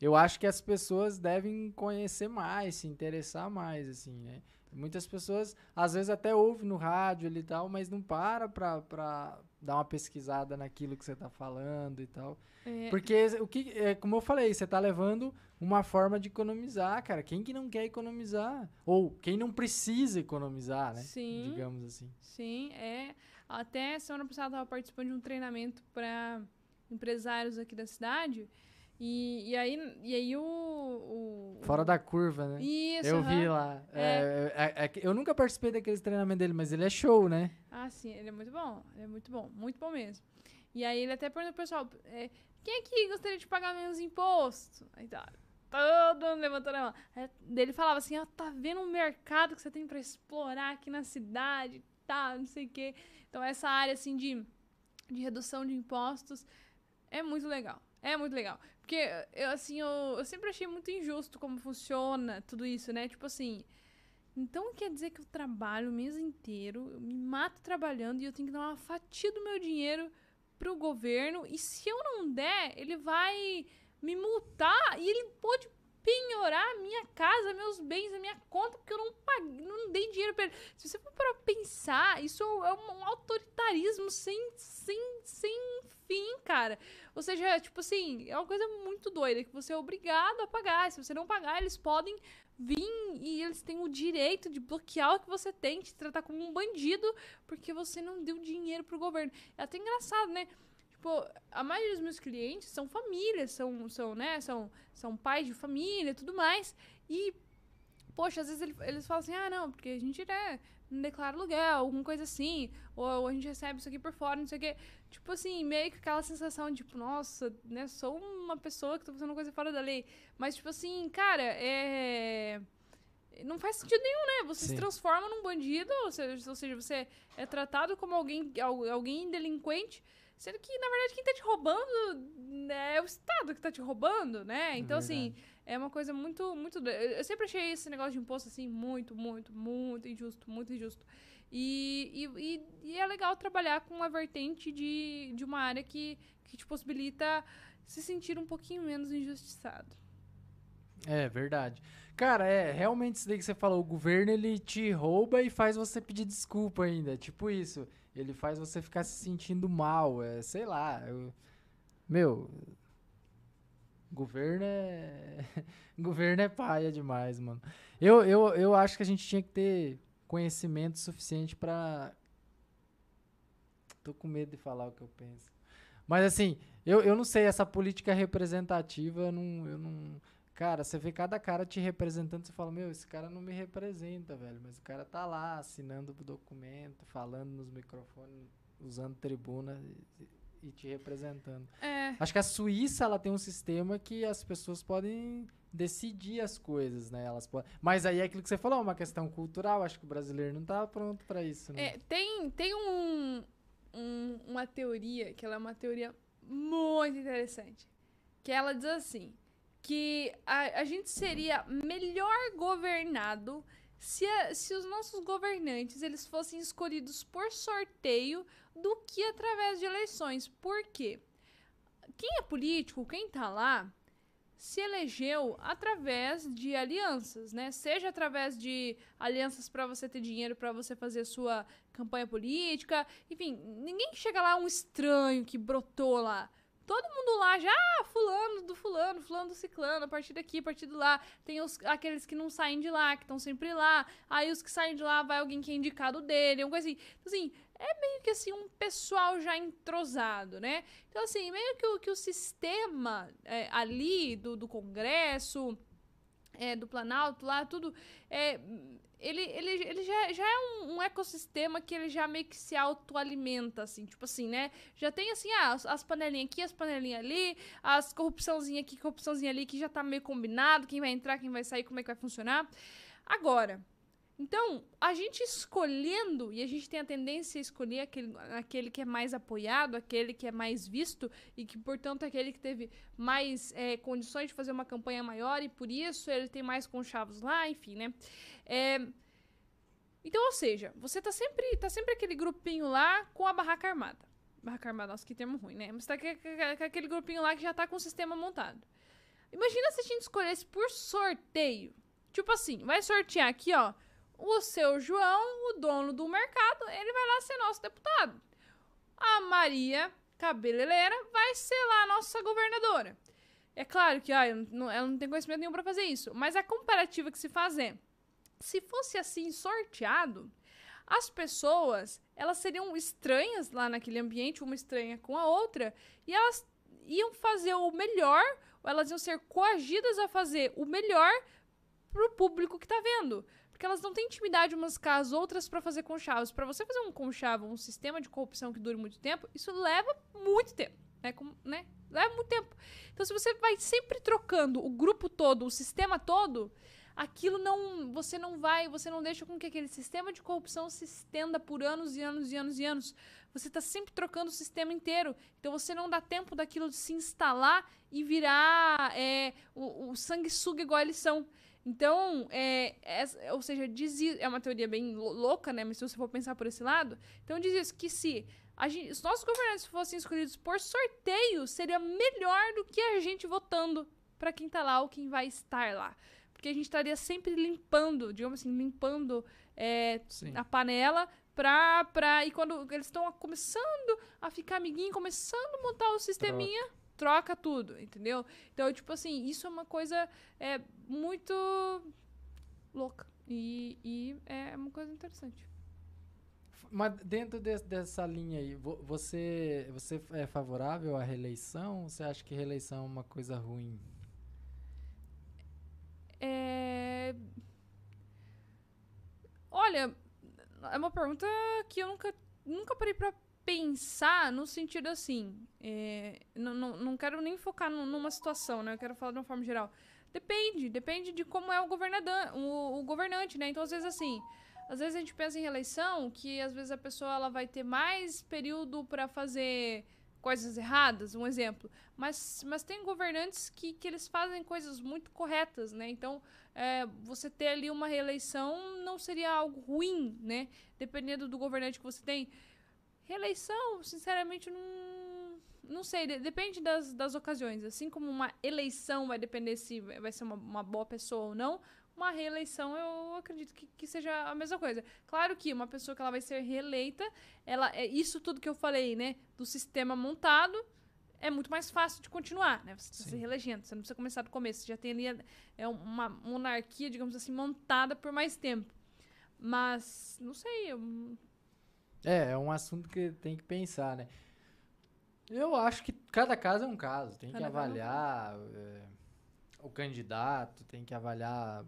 eu acho que as pessoas devem conhecer mais, se interessar mais, assim, né? Muitas pessoas, às vezes, até ouvem no rádio e tal, mas não para pra, pra dar uma pesquisada naquilo que você tá falando e tal. É. Porque, o que, é, como eu falei, você tá levando uma forma de economizar, cara. Quem que não quer economizar? Ou quem não precisa economizar, né? Sim. Digamos assim. Sim, é. Até semana passada eu tava participando de um treinamento para empresários aqui da cidade. E, e, aí, e aí o, o, Fora da curva, né? Isso, Eu vi lá. É. É, é, é eu nunca participei daqueles treinamentos dele, mas ele é show, né? Ah, sim, ele é muito bom. Ele é muito bom, muito bom mesmo. E aí ele até perguntou pro pessoal, é, quem aqui gostaria de pagar menos imposto? Aí tá, todo mundo levantando a mão. Aí, ele falava assim, ó, tá vendo um mercado que você tem para explorar aqui na cidade, tá, não sei o quê. Então essa área, assim, de, de redução de impostos é muito legal. É muito legal. Porque, eu, assim, eu, eu sempre achei muito injusto como funciona tudo isso, né? Tipo assim. Então quer dizer que eu trabalho o mês inteiro, eu me mato trabalhando e eu tenho que dar uma fatia do meu dinheiro pro governo. E se eu não der, ele vai me multar e ele pode penhorar a minha casa, meus bens, a minha conta, porque eu não paguei, não dei dinheiro para ele. Se você for para pensar, isso é um autoritarismo sem, sem, sem fim, cara. Ou seja, tipo assim, é uma coisa muito doida que você é obrigado a pagar. Se você não pagar, eles podem vir e eles têm o direito de bloquear o que você tem, te tratar como um bandido, porque você não deu dinheiro pro governo. É até engraçado, né? Tipo, a maioria dos meus clientes são famílias, são, são, né, são, são pais de família e tudo mais. E, poxa, às vezes eles, eles falam assim, ah, não, porque a gente, né, não declara aluguel, alguma coisa assim, ou, a gente recebe isso aqui por fora, não sei o quê. Tipo assim, meio que aquela sensação de, tipo, nossa, né, sou uma pessoa que tá fazendo coisa fora da lei. Mas, tipo assim, cara, é. Não faz sentido nenhum, né? Você Sim. se transforma num bandido, ou seja, ou seja, você é tratado como alguém, alguém delinquente, sendo que, na verdade, quem tá te roubando né, é o Estado que tá te roubando, né? Então, é assim, é uma coisa muito, muito. Eu sempre achei esse negócio de imposto, assim, muito, muito, muito injusto, muito injusto. E, e, e, é legal trabalhar com uma vertente de, de uma área que, que te possibilita se sentir um pouquinho menos injustiçado. É, verdade. Cara, é realmente isso daí que você falou. O governo ele te rouba e faz você pedir desculpa ainda. Tipo isso. Ele faz você ficar se sentindo mal. É, sei lá. Eu, meu. Governo é. *laughs* governo é paia demais, mano. Eu, eu, eu acho que a gente tinha que ter conhecimento suficiente pra. Tô com medo de falar o que eu penso. Mas assim, eu, eu não sei, essa política representativa, eu não, eu não. Cara, você vê cada cara te representando, você fala, meu, esse cara não me representa, velho. Mas o cara tá lá assinando o documento, falando nos microfones, usando tribuna e, te representando. É. Acho que a Suíça ela tem um sistema que as pessoas podem decidir as coisas, né? Elas podem... Mas aí é aquilo que você falou, uma questão cultural. Acho que o brasileiro não tá pronto para isso, né? É, tem tem um, um- uma teoria, que ela é uma teoria muito interessante. Que ela diz assim: que a, a gente seria melhor governado se, a- se os nossos governantes eles fossem escolhidos por sorteio do que através de eleições. Por quê? Quem é político, quem tá lá, se elegeu através de alianças, né? Seja através de alianças para você ter dinheiro para você fazer sua campanha política, enfim, ninguém chega lá um estranho que brotou lá. Todo mundo lá já, ah, fulano do fulano, fulano do ciclano, a partir daqui, a partir de lá. Tem os, aqueles que não saem de lá, que estão sempre lá. Aí os que saem de lá, vai alguém que é indicado dele, alguma coisa assim. Então, assim, é meio que assim, um pessoal já entrosado, né? Então, assim, meio que o, que o sistema é, ali do, do Congresso, é, do Planalto lá, tudo, é, ele, ele, ele já, já é um, um ecossistema que ele já meio que se autoalimenta, assim, tipo assim, né? Já tem, assim, ah, as, as panelinhas aqui, as panelinhas ali, as corrupçãozinha aqui, corrupçãozinha ali, que já tá meio combinado, quem vai entrar, quem vai sair, como é que vai funcionar. Agora, então, a gente escolhendo, e a gente tem a tendência a escolher aquele, aquele que é mais apoiado, aquele que é mais visto, e que, portanto, é aquele que teve mais é, condições de fazer uma campanha maior, e por isso ele tem mais conchavos lá, enfim, né? É, então, ou seja, você tá sempre, tá sempre aquele grupinho lá com a barraca armada. Barraca armada, nossa, que termo ruim, né? Mas tá com- aquele grupinho lá que já tá com o sistema montado. Imagina se a gente escolhesse por sorteio. Tipo assim, vai sortear aqui, ó. O seu João, o dono do mercado, ele vai lá ser nosso deputado. A Maria Cabeleleira vai ser lá nossa governadora. É claro que ah, não- ela não tem conhecimento nenhum pra fazer isso, mas a comparativa que se faz é: se fosse assim sorteado, as pessoas elas seriam estranhas lá naquele ambiente, uma estranha com a outra, e elas iam fazer o melhor, ou elas iam ser coagidas a fazer o melhor pro público que tá vendo. Porque elas não têm intimidade umas com as outras pra fazer conchavos. Pra você fazer um conchavo, um sistema de corrupção que dure muito tempo, isso leva muito tempo. Né? Né? Leva muito tempo. Então, se você vai sempre trocando o grupo todo, o sistema todo, aquilo não. Você não vai, você não deixa com que aquele sistema de corrupção se estenda por anos e anos e anos e anos. Você está sempre trocando o sistema inteiro. Então você não dá tempo daquilo de se instalar e virar é, o, o sanguessuga igual eles são. Então, é, é- ou seja, diz, é uma teoria bem lou- louca, né? Mas se você for pensar por esse lado, então diz isso, que se gente, os nossos governantes fossem escolhidos por sorteio, seria melhor do que a gente votando para quem tá lá ou quem vai estar lá. Porque a gente estaria sempre limpando, digamos assim, limpando é, a panela pra, pra. E quando eles estão começando a ficar amiguinho, começando a montar o sisteminha, troca, tudo, entendeu? Então, tipo assim, isso é uma coisa é, muito louca. E, e é uma coisa interessante. Mas dentro de- dessa linha aí, vo- você, você é favorável à reeleição? Ou você acha que reeleição é uma coisa ruim? É... Olha, é uma pergunta que eu nunca, nunca parei pra pensar no sentido assim. é, não, não, não quero nem focar num- numa situação, né? Eu quero falar de uma forma geral. Depende, depende de como é o governador, o, o governante, né? Então, às vezes, assim, às vezes a gente pensa em reeleição, que às vezes a pessoa ela vai ter mais período pra fazer coisas erradas, um exemplo. Mas, mas tem governantes que, que eles fazem coisas muito corretas, né? Então, é, você ter ali uma reeleição não seria algo ruim, né? Dependendo do governante que você tem. Reeleição, sinceramente, não, não sei, de- depende das, das ocasiões. Assim como uma eleição vai depender se vai ser uma, uma boa pessoa ou não, uma reeleição eu acredito que, que seja a mesma coisa. Claro que uma pessoa que ela vai ser reeleita, ela é isso tudo que eu falei, né, do sistema montado, é muito mais fácil de continuar, né? Você está se Sim. reelegendo, você não precisa começar do começo, você já tem ali é uma monarquia, digamos assim, montada por mais tempo. Mas, não sei, eu- É, é um assunto que tem que pensar, né? Eu acho que cada caso é um caso. Tem que Cada caso é avaliar é, o candidato, tem que avaliar,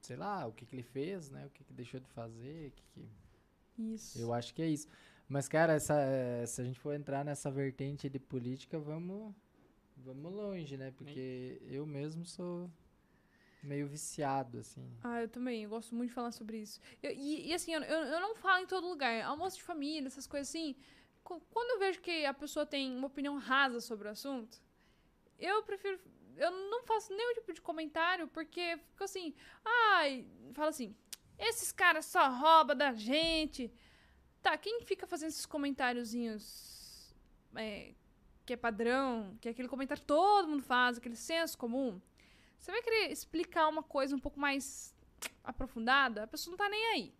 sei lá, o que, que ele fez, né? O que, que deixou de fazer, que que... isso. Eu acho que é isso. Mas, cara, essa, eh, se a gente for entrar nessa vertente de política, vamos, vamos longe, né? Porque eu mesmo sou meio viciado, assim. Ah, eu também, eu gosto muito de falar sobre isso. Eu- e, e, assim, eu, eu, não falo em todo lugar. Almoço de família, essas coisas assim. Quando eu vejo que a pessoa tem uma opinião rasa sobre o assunto, eu prefiro. Eu não faço nenhum tipo de comentário, porque fico assim. Ai, fala assim. Esses caras só roubam da gente. Tá, quem fica fazendo esses comentáriozinhos é, que é padrão, que é aquele comentário que todo mundo faz, aquele senso comum? Você vai querer explicar uma coisa um pouco mais aprofundada, a pessoa não tá nem aí.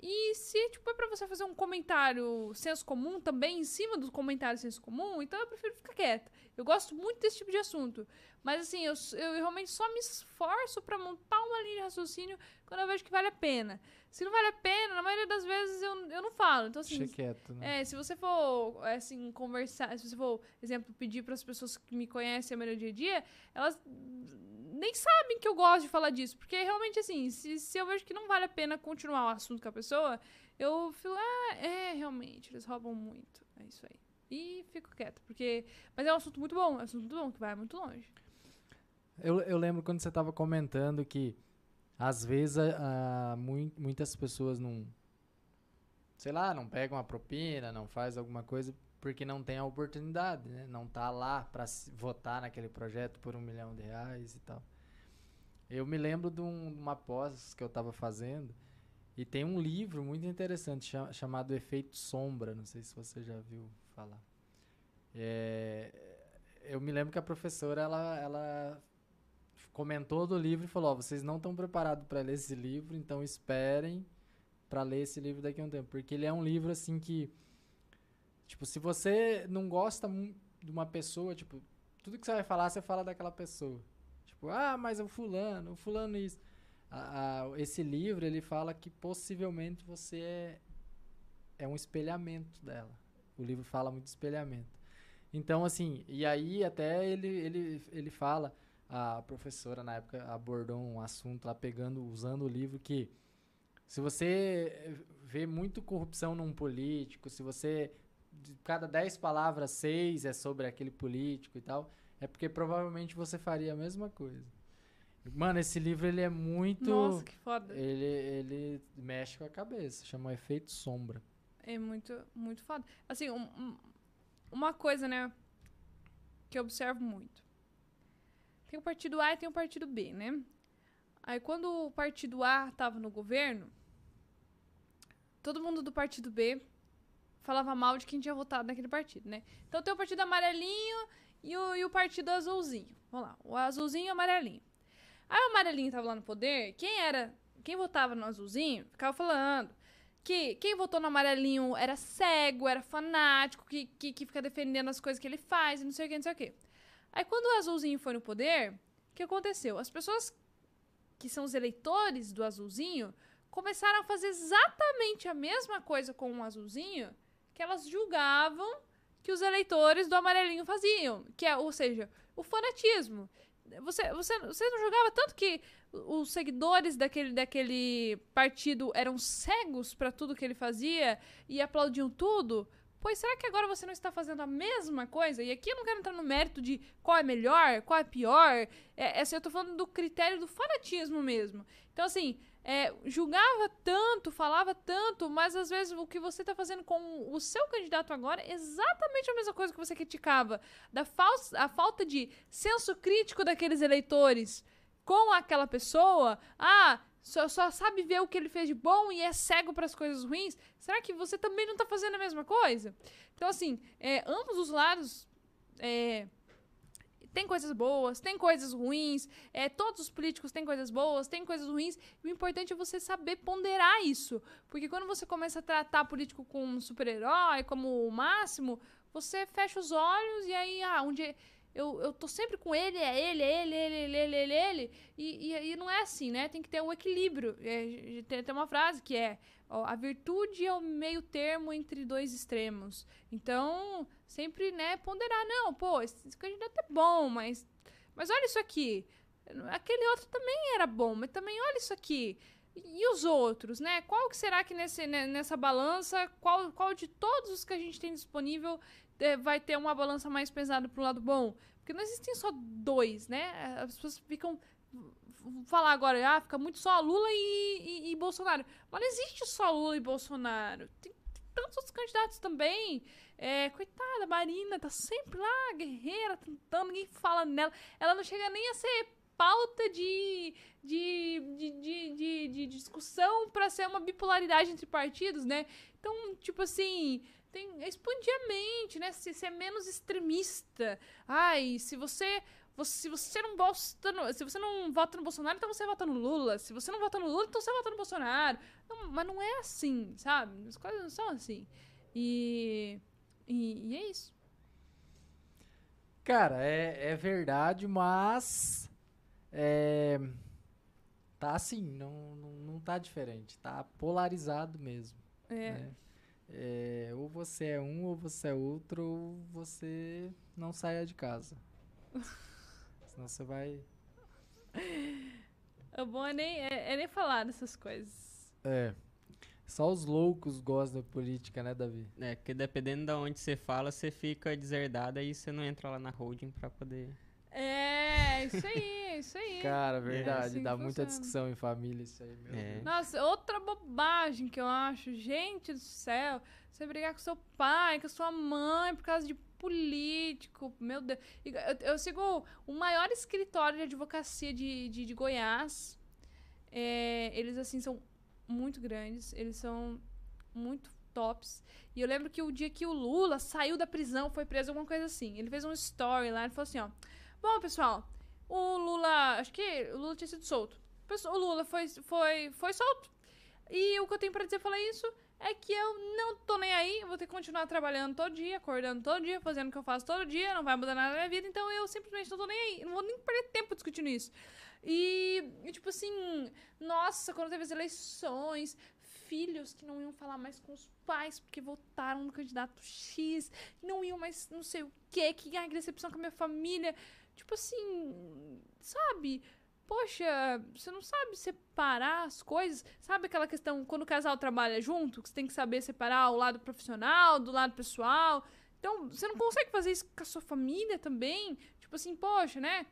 E se, tipo, é pra você fazer um comentário senso comum também em cima do comentário senso comum, então eu prefiro ficar quieta. Eu gosto muito desse tipo de assunto. Mas, assim, eu, eu realmente só me esforço pra montar uma linha de raciocínio quando eu vejo que vale a pena. Se não vale a pena, na maioria das vezes eu, eu não falo. Então, assim, Deixa quieto, né? é, se você for, assim, conversar, se você for, exemplo, pedir para as pessoas que me conhecem no meu dia a dia, elas nem sabem que eu gosto de falar disso, porque realmente, assim, se, se eu vejo que não vale a pena continuar o assunto com a pessoa, eu falo, ah, é, realmente, eles roubam muito, é isso aí. E fico quieta, porque, mas é um assunto muito bom, é um assunto muito bom, que vai muito longe. Eu, eu lembro quando você tava comentando que às vezes a mui- muitas pessoas não. Sei lá, não pegam a propina, não faz alguma coisa porque não tem a oportunidade, né? Não tá lá para votar naquele projeto por um milhão de reais e tal. Eu me lembro de um- uma pós que eu tava fazendo e tem um livro muito interessante cha- chamado Efeito Sombra. Não sei se você já viu falar. É, eu me lembro que a professora ela, ela comentou do livro e falou: ó, vocês não estão preparados para ler esse livro, então esperem para ler esse livro daqui a um tempo, porque ele é um livro assim que tipo, se você não gosta de uma pessoa, tipo, tudo que você vai falar, você fala daquela pessoa. Tipo, ah, mas o fulano, o fulano isso. A- a- esse livro, ele fala que possivelmente você é, é um espelhamento dela. O livro fala muito de espelhamento. Então, assim, e aí até ele, ele, ele fala, a professora na época abordou um assunto lá, pegando, usando o livro, que se você vê muito corrupção num político, se você, de cada 10 palavras, seis é sobre aquele político e tal, é porque provavelmente você faria a mesma coisa. Mano, esse livro, ele é muito... Nossa, que foda. Ele, ele mexe com a cabeça, chama Efeito Sombra. É muito, muito foda. Assim, um- um- uma coisa, né, que eu observo muito. Tem o partido A e tem o partido B, né? Aí quando o partido A tava no governo, todo mundo do partido B falava mal de quem tinha votado naquele partido, né? Então tem o partido amarelinho e o, e o partido azulzinho. Vamos lá, o azulzinho e o amarelinho. Aí o amarelinho tava lá no poder, quem era, quem votava no azulzinho, ficava falando que quem votou no amarelinho era cego, era fanático, que, que, que fica defendendo as coisas que ele faz e não sei o que, não sei o que. Aí quando o azulzinho foi no poder, o que aconteceu? As pessoas que são os eleitores do azulzinho começaram a fazer exatamente a mesma coisa com o azulzinho que elas julgavam que os eleitores do amarelinho faziam, que é, ou seja, o fanatismo. Você, você, você não julgava tanto que os seguidores daquele, daquele partido eram cegos para tudo que ele fazia e aplaudiam tudo? Pois será que agora você não está fazendo a mesma coisa? E aqui eu não quero entrar no mérito de qual é melhor, qual é pior. É, assim, eu tô falando do critério do fanatismo mesmo. Então, assim, é, julgava tanto, falava tanto, mas às vezes o que você está fazendo com o seu candidato agora é exatamente a mesma coisa que você criticava. Da falsa, a falta de senso crítico daqueles eleitores com aquela pessoa. Ah, só, só sabe ver o que ele fez de bom e é cego para as coisas ruins, será que você também não tá fazendo a mesma coisa? Então, assim, é, ambos os lados é, tem coisas boas, tem coisas ruins, é, todos os políticos têm coisas boas, tem coisas ruins. E o importante é você saber ponderar isso. Porque quando você começa a tratar político como um super-herói, como o máximo, você fecha os olhos e aí, ah, onde eu, eu tô sempre com ele, é ele, é ele, ele, ele, ele, ele, ele. E, e, e não é assim, né? Tem que ter um equilíbrio. É, tem, tem uma frase que é ó, a virtude é o meio termo entre dois extremos. Então, sempre, né, ponderar, não, pô, esse candidato é bom, mas, mas olha isso aqui. Aquele outro também era bom, mas também olha isso aqui. E os outros, né? Qual que será que nesse, nessa balança, qual, qual de todos os que a gente tem disponível é, vai ter uma balança mais pesada pro lado bom? Porque não existem só dois, né? As pessoas ficam falar agora, ah, fica muito só Lula e, e, e, Bolsonaro. Mas não existe só Lula e Bolsonaro. Tem, tantos outros candidatos também. É, coitada, Marina tá sempre lá, guerreira, tentando, ninguém fala nela. Ela não chega nem a ser pauta de, de, de, de, de, de discussão para ser uma bipolaridade entre partidos, né? Então, tipo assim, tem expandir a mente, né? Se ser menos extremista. Ai, se você você, se você não vota no, se você não vota no Bolsonaro, então você vota no Lula. Se você não vota no Lula, então você vota no Bolsonaro. Não, mas não é assim, sabe? As coisas não são assim. E, e, e é isso. Cara, é, é verdade, mas é, tá assim, não, não, não tá diferente, tá polarizado mesmo. É. Né? É. Ou você é um, ou você é outro, ou você não saia de casa. *laughs* Senão você vai. O bom é nem, é, é nem falar dessas coisas. É. Só os loucos gostam da política, né, Davi? É, porque dependendo de onde você fala, você fica deserdado e você não entra lá na holding pra poder. É, isso aí, isso aí. Cara, verdade, é assim dá muita discussão em família isso aí, meu é. Nossa, outra bobagem que eu acho, gente do céu, você brigar com seu pai, com sua mãe por causa de político, meu Deus. Eu, eu sigo o maior escritório de advocacia de, de, de Goiás. É, eles, assim, são muito grandes, eles são muito tops. E eu lembro que o dia que o Lula saiu da prisão, foi preso, alguma coisa assim. Ele fez um story lá, ele falou assim, ó. Bom, pessoal, o Lula, acho que o Lula tinha sido solto. O Lula foi, foi, foi solto. E o que eu tenho para dizer falar isso é que eu não tô nem aí, vou ter que continuar trabalhando todo dia, acordando todo dia, fazendo o que eu faço todo dia, não vai mudar nada na minha vida, então eu simplesmente não tô nem aí, não vou nem perder tempo discutindo isso. E, tipo assim, nossa, quando teve as eleições, filhos que não iam falar mais com os pais porque votaram no candidato X, não iam mais não sei o que, que que decepção com a minha família. Tipo assim, sabe? Poxa, você não sabe separar as coisas? Sabe aquela questão quando o casal trabalha junto, que você tem que saber separar o lado profissional do lado pessoal? Então, você não consegue fazer isso com a sua família também? Tipo assim, poxa, né?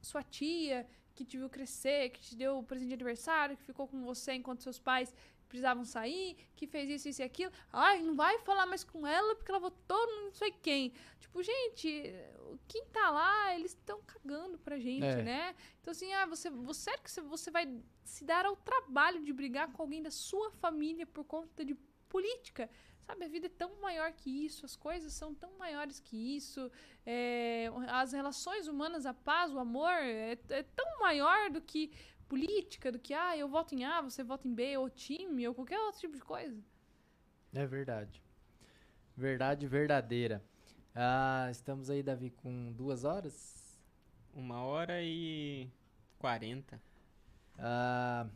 Sua tia que te viu crescer, que te deu o presente de aniversário, que ficou com você enquanto seus pais precisavam sair, que fez isso, isso e aquilo. Ai, não vai falar mais com ela porque ela votou não sei quem. Tipo, gente, quem tá lá, eles estão cagando pra gente, é. né? Então, assim, ah, você, você, sério que você vai se dar ao trabalho de brigar com alguém da sua família por conta de política? Sabe, a vida é tão maior que isso, as coisas são tão maiores que isso, é, as relações humanas, a paz, o amor, é, é tão maior do que política, do que, ah, eu voto em A, você vota em B, ou time, ou qualquer outro tipo de coisa. É verdade. Verdade verdadeira. Ah, estamos aí, Davi, com duas horas? Uma hora e quarenta. Ah,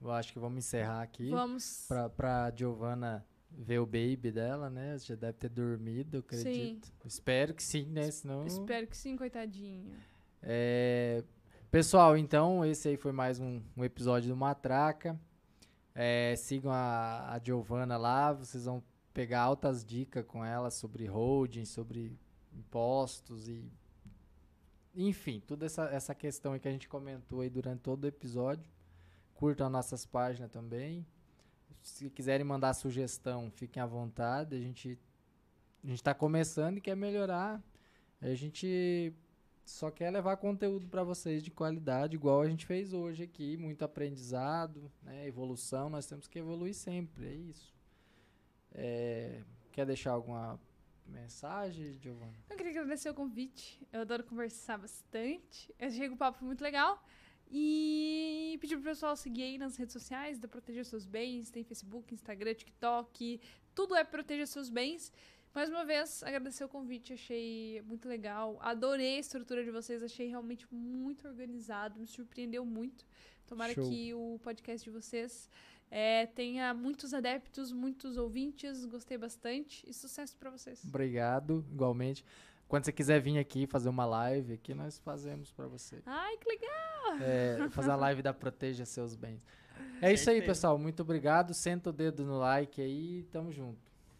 eu acho que vamos encerrar aqui. Vamos. Pra, pra Giovana ver o baby dela, né? Já deve ter dormido, acredito. Sim. Espero que sim, né? Senão... Espero que sim, coitadinho. É, Pessoal, então, esse aí foi mais um, um episódio do Matraca. É, sigam a, a Giovana lá, vocês vão pegar altas dicas com ela sobre holding, sobre impostos e. Enfim, toda essa, essa questão aí que a gente comentou aí durante todo o episódio. Curtam nossas páginas também. Se quiserem mandar sugestão, fiquem à vontade. A gente a gente está começando e quer melhorar. A gente só quer levar conteúdo para vocês de qualidade, igual a gente fez hoje aqui, muito aprendizado, né, evolução, nós temos que evoluir sempre, é isso. É, quer deixar alguma mensagem, Giovanna? Eu queria agradecer o convite. Eu adoro conversar bastante. Eu achei que o papo foi muito legal. E pedir pro pessoal seguir aí nas redes sociais da Proteger Seus Bens. Tem Facebook, Instagram, TikTok. Tudo é Proteger Seus Bens. Mais uma vez, agradecer o convite. Achei muito legal. Adorei a estrutura de vocês. Achei realmente muito organizado. Me surpreendeu muito. Tomara Show. que o podcast de vocês é, tenha muitos adeptos, muitos ouvintes. Gostei bastante. E sucesso pra vocês. Obrigado, igualmente. Quando você quiser vir aqui fazer uma live, aqui nós fazemos para você. Ai, que legal! É, fazer a live da Proteja Seus Bens. É isso aí, pessoal. Muito obrigado. Senta o dedo no like aí. Tamo junto.